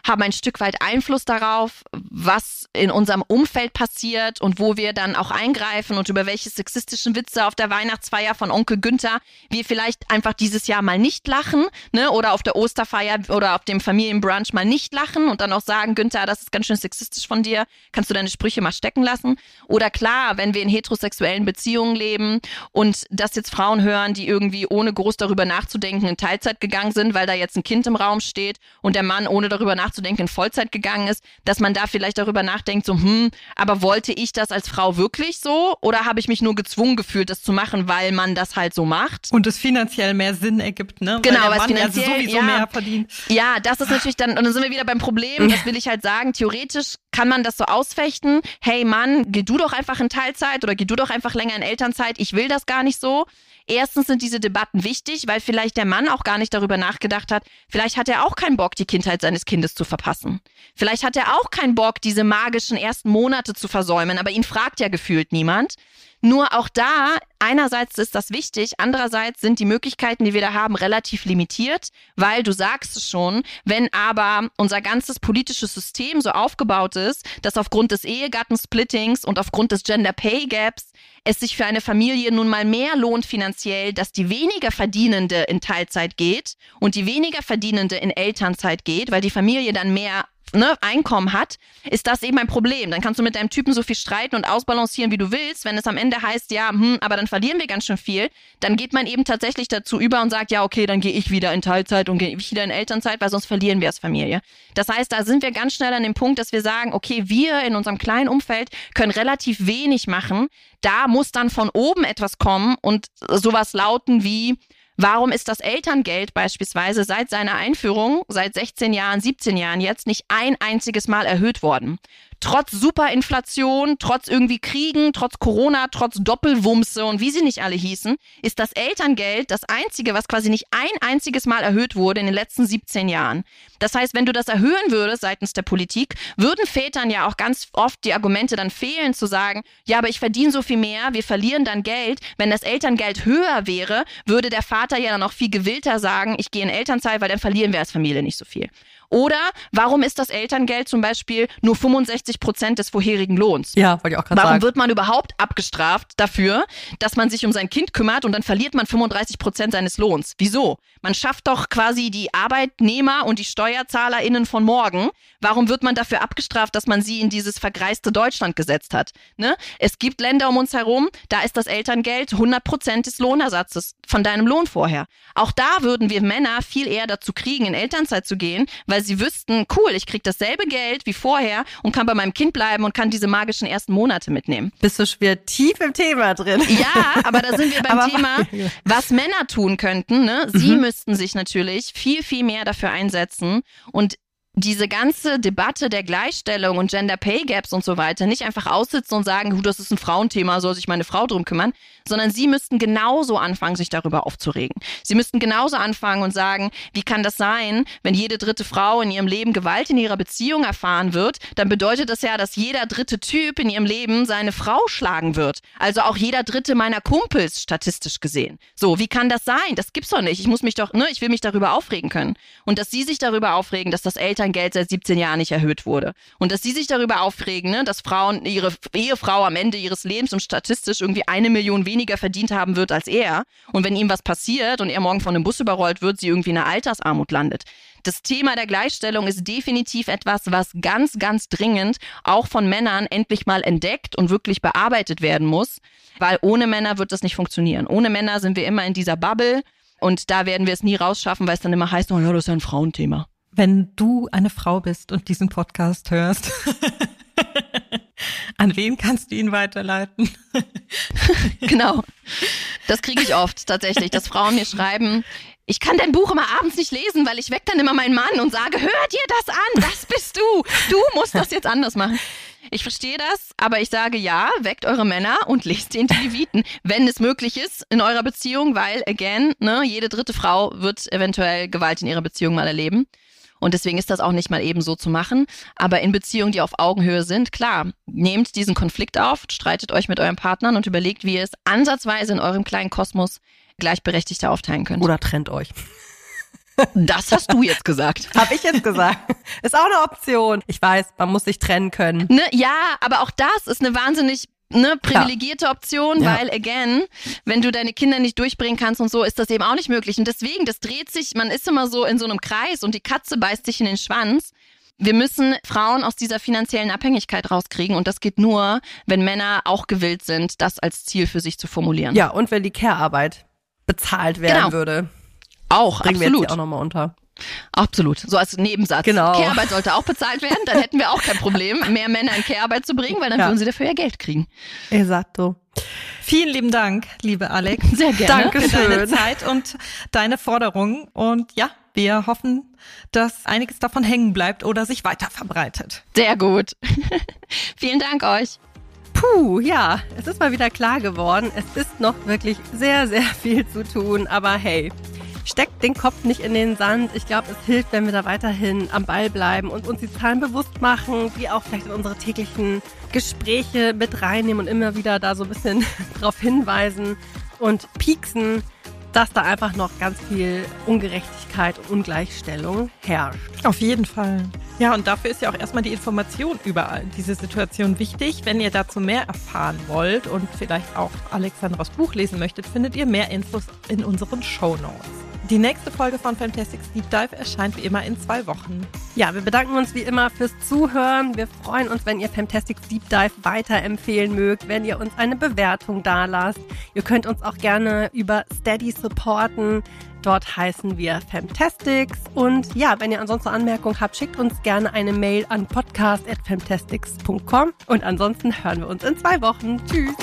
haben ein Stück weit Einfluss darauf, was in unserem Umfeld passiert und wo wir dann auch eingreifen und über welche sexistischen Witze auf der Weihnachtsfeier von Onkel Günther wir vielleicht einfach dieses Jahr mal nicht lachen, ne, oder auf der Osterfeier oder auf dem Familienbrunch mal nicht lachen und dann auch sagen, Günther, das ist ganz schön sexistisch von dir, kannst du deine Sprüche mal stecken lassen? Oder klar, wenn wir in heterosexuellen Beziehungen leben und das jetzt Frauen hören, die irgendwie ohne groß darüber nachzudenken in Teilzeit gegangen sind, weil da jetzt ein Kind im Raum steht und der Mann ohne darüber nachzudenken in Vollzeit gegangen ist, dass man da vielleicht darüber nachdenkt, so, hm, aber wollte ich das als Frau wirklich so oder habe ich mich nur gezwungen gefühlt, das zu machen, weil man das halt so macht? Und es finanziell mehr Sinn ergibt, ne? Genau, weil was finanziell ja sowieso ja, mehr verdient. Ja, das ist natürlich dann, und dann sind wir wieder beim Problem, das will ich halt sagen, theoretisch kann man das so ausfechten, hey Mann, geh du doch einfach in Teilzeit oder geh du doch einfach länger in Elternzeit, ich will das gar nicht so. Erstens sind diese Debatten wichtig, weil vielleicht der Mann auch gar nicht darüber nachgedacht hat, vielleicht hat er auch keinen Bock, die Kindheit seines Kindes zu verpassen. Vielleicht hat er auch keinen Bock, diese magischen ersten Monate zu versäumen, aber ihn fragt ja gefühlt niemand. Nur auch da, einerseits ist das wichtig, andererseits sind die Möglichkeiten, die wir da haben, relativ limitiert, weil du sagst es schon, wenn aber unser ganzes politisches System so aufgebaut ist, dass aufgrund des Ehegattensplittings und aufgrund des Gender Pay Gaps es sich für eine Familie nun mal mehr lohnt finanziell, dass die weniger Verdienende in Teilzeit geht und die weniger Verdienende in Elternzeit geht, weil die Familie dann mehr ne, Einkommen hat, ist das eben ein Problem. Dann kannst du mit deinem Typen so viel streiten und ausbalancieren, wie du willst. Wenn es am Ende heißt, ja, hm, aber dann verlieren wir ganz schön viel, dann geht man eben tatsächlich dazu über und sagt, ja, okay, dann gehe ich wieder in Teilzeit und gehe ich wieder in Elternzeit, weil sonst verlieren wir als Familie. Das heißt, da sind wir ganz schnell an dem Punkt, dass wir sagen, okay, wir in unserem kleinen Umfeld können relativ wenig machen. Da muss dann von oben etwas kommen und sowas lauten wie, Warum ist das Elterngeld beispielsweise seit seiner Einführung, seit 16 Jahren, 17 Jahren jetzt, nicht ein einziges Mal erhöht worden? Trotz Superinflation, trotz irgendwie Kriegen, trotz Corona, trotz Doppelwumse und wie sie nicht alle hießen, ist das Elterngeld das einzige, was quasi nicht ein einziges Mal erhöht wurde in den letzten 17 Jahren. Das heißt, wenn du das erhöhen würdest seitens der Politik, würden Vätern ja auch ganz oft die Argumente dann fehlen zu sagen, ja, aber ich verdiene so viel mehr, wir verlieren dann Geld. Wenn das Elterngeld höher wäre, würde der Vater ja dann auch viel gewillter sagen, ich gehe in Elternzeit, weil dann verlieren wir als Familie nicht so viel. Oder warum ist das Elterngeld zum Beispiel nur 65 Prozent des vorherigen Lohns? Ja, wollte ich auch gerade sagen. Warum wird man überhaupt abgestraft dafür, dass man sich um sein Kind kümmert und dann verliert man 35 Prozent seines Lohns? Wieso? Man schafft doch quasi die Arbeitnehmer und die SteuerzahlerInnen von morgen. Warum wird man dafür abgestraft, dass man sie in dieses vergreiste Deutschland gesetzt hat? Ne? Es gibt Länder um uns herum, da ist das Elterngeld 100 Prozent des Lohnersatzes von deinem Lohn vorher. Auch da würden wir Männer viel eher dazu kriegen, in Elternzeit zu gehen, weil sie wüssten, cool, ich kriege dasselbe Geld wie vorher und kann bei meinem Kind bleiben und kann diese magischen ersten Monate mitnehmen. Bist du schwer tief im Thema drin? Ja, aber da sind wir beim aber Thema, <laughs> was Männer tun könnten. Ne? Sie mhm. Müssten sich natürlich viel, viel mehr dafür einsetzen und diese ganze Debatte der Gleichstellung und Gender Pay Gaps und so weiter nicht einfach aussitzen und sagen, das ist ein Frauenthema, soll sich meine Frau drum kümmern, sondern sie müssten genauso anfangen, sich darüber aufzuregen. Sie müssten genauso anfangen und sagen, wie kann das sein, wenn jede dritte Frau in ihrem Leben Gewalt in ihrer Beziehung erfahren wird, dann bedeutet das ja, dass jeder dritte Typ in ihrem Leben seine Frau schlagen wird. Also auch jeder dritte meiner Kumpels statistisch gesehen. So, wie kann das sein? Das gibt's doch nicht. Ich muss mich doch, ne, ich will mich darüber aufregen können. Und dass sie sich darüber aufregen, dass das Eltern Elterngeld seit 17 Jahren nicht erhöht wurde. Und dass sie sich darüber aufregen, ne, dass Frauen, ihre Ehefrau am Ende ihres Lebens und statistisch irgendwie eine Million weniger verdient haben wird als er. Und wenn ihm was passiert und er morgen von einem Bus überrollt wird, sie irgendwie in einer Altersarmut landet. Das Thema der Gleichstellung ist definitiv etwas, was ganz, ganz dringend auch von Männern endlich mal entdeckt und wirklich bearbeitet werden muss, weil ohne Männer wird das nicht funktionieren. Ohne Männer sind wir immer in dieser Bubble und da werden wir es nie rausschaffen, weil es dann immer heißt, oh ja, das ist ja ein Frauenthema wenn du eine Frau bist und diesen Podcast hörst, <laughs> an wen kannst du ihn weiterleiten? <laughs> genau. Das kriege ich oft tatsächlich, dass Frauen mir schreiben, ich kann dein Buch immer abends nicht lesen, weil ich weck dann immer meinen Mann und sage, hör dir das an, das bist du. Du musst das jetzt anders machen. Ich verstehe das, aber ich sage ja, weckt eure Männer und lest die Intelligiten, wenn es möglich ist in eurer Beziehung, weil, again, ne, jede dritte Frau wird eventuell Gewalt in ihrer Beziehung mal erleben. Und deswegen ist das auch nicht mal eben so zu machen. Aber in Beziehungen, die auf Augenhöhe sind, klar, nehmt diesen Konflikt auf, streitet euch mit euren Partnern und überlegt, wie ihr es ansatzweise in eurem kleinen Kosmos gleichberechtigter aufteilen könnt. Oder trennt euch. Das hast du jetzt gesagt. <laughs> Hab ich jetzt gesagt. Ist auch eine Option. Ich weiß, man muss sich trennen können. Ne, ja, aber auch das ist eine wahnsinnig ne, privilegierte Option, ja. weil again, wenn du deine Kinder nicht durchbringen kannst und so, ist das eben auch nicht möglich. Und deswegen, das dreht sich, man ist immer so in so einem Kreis und die Katze beißt sich in den Schwanz. Wir müssen Frauen aus dieser finanziellen Abhängigkeit rauskriegen und das geht nur, wenn Männer auch gewillt sind, das als Ziel für sich zu formulieren. Ja, und wenn die Care-Arbeit bezahlt werden genau. würde. Auch, Bringen absolut. Wir jetzt auch nochmal unter. Absolut. So als Nebensatz. Genau. Care-Arbeit sollte auch bezahlt werden, dann hätten wir auch kein Problem, <laughs> mehr Männer in Care-Arbeit zu bringen, weil dann ja. würden sie dafür ja Geld kriegen. Esatto. Vielen lieben Dank, liebe Alex. <laughs> Sehr gerne. Danke für deine Zeit und deine Forderungen. Und ja, wir hoffen, dass einiges davon hängen bleibt oder sich weiter verbreitet. Sehr gut. <laughs> Vielen Dank euch. Puh, ja, es ist mal wieder klar geworden. Es ist noch wirklich sehr, sehr viel zu tun. Aber hey, Steckt den Kopf nicht in den Sand. Ich glaube, es hilft, wenn wir da weiterhin am Ball bleiben und uns die Zahlen bewusst machen, die auch vielleicht in unsere täglichen Gespräche mit reinnehmen und immer wieder da so ein bisschen <laughs> darauf hinweisen und pieksen, dass da einfach noch ganz viel Ungerechtigkeit und Ungleichstellung herrscht. Auf jeden Fall. Ja, und dafür ist ja auch erstmal die Information über diese Situation wichtig. Wenn ihr dazu mehr erfahren wollt und vielleicht auch Alexandras Buch lesen möchtet, findet ihr mehr Infos in unseren Show Notes. Die nächste Folge von Fantastics Deep Dive erscheint wie immer in zwei Wochen. Ja, wir bedanken uns wie immer fürs Zuhören. Wir freuen uns, wenn ihr Fantastics Deep Dive weiterempfehlen mögt, wenn ihr uns eine Bewertung dalasst. Ihr könnt uns auch gerne über Steady supporten. Dort heißen wir Fantastics. Und ja, wenn ihr ansonsten Anmerkungen habt, schickt uns gerne eine Mail an podcast.fantastics.com. Und ansonsten hören wir uns in zwei Wochen. Tschüss.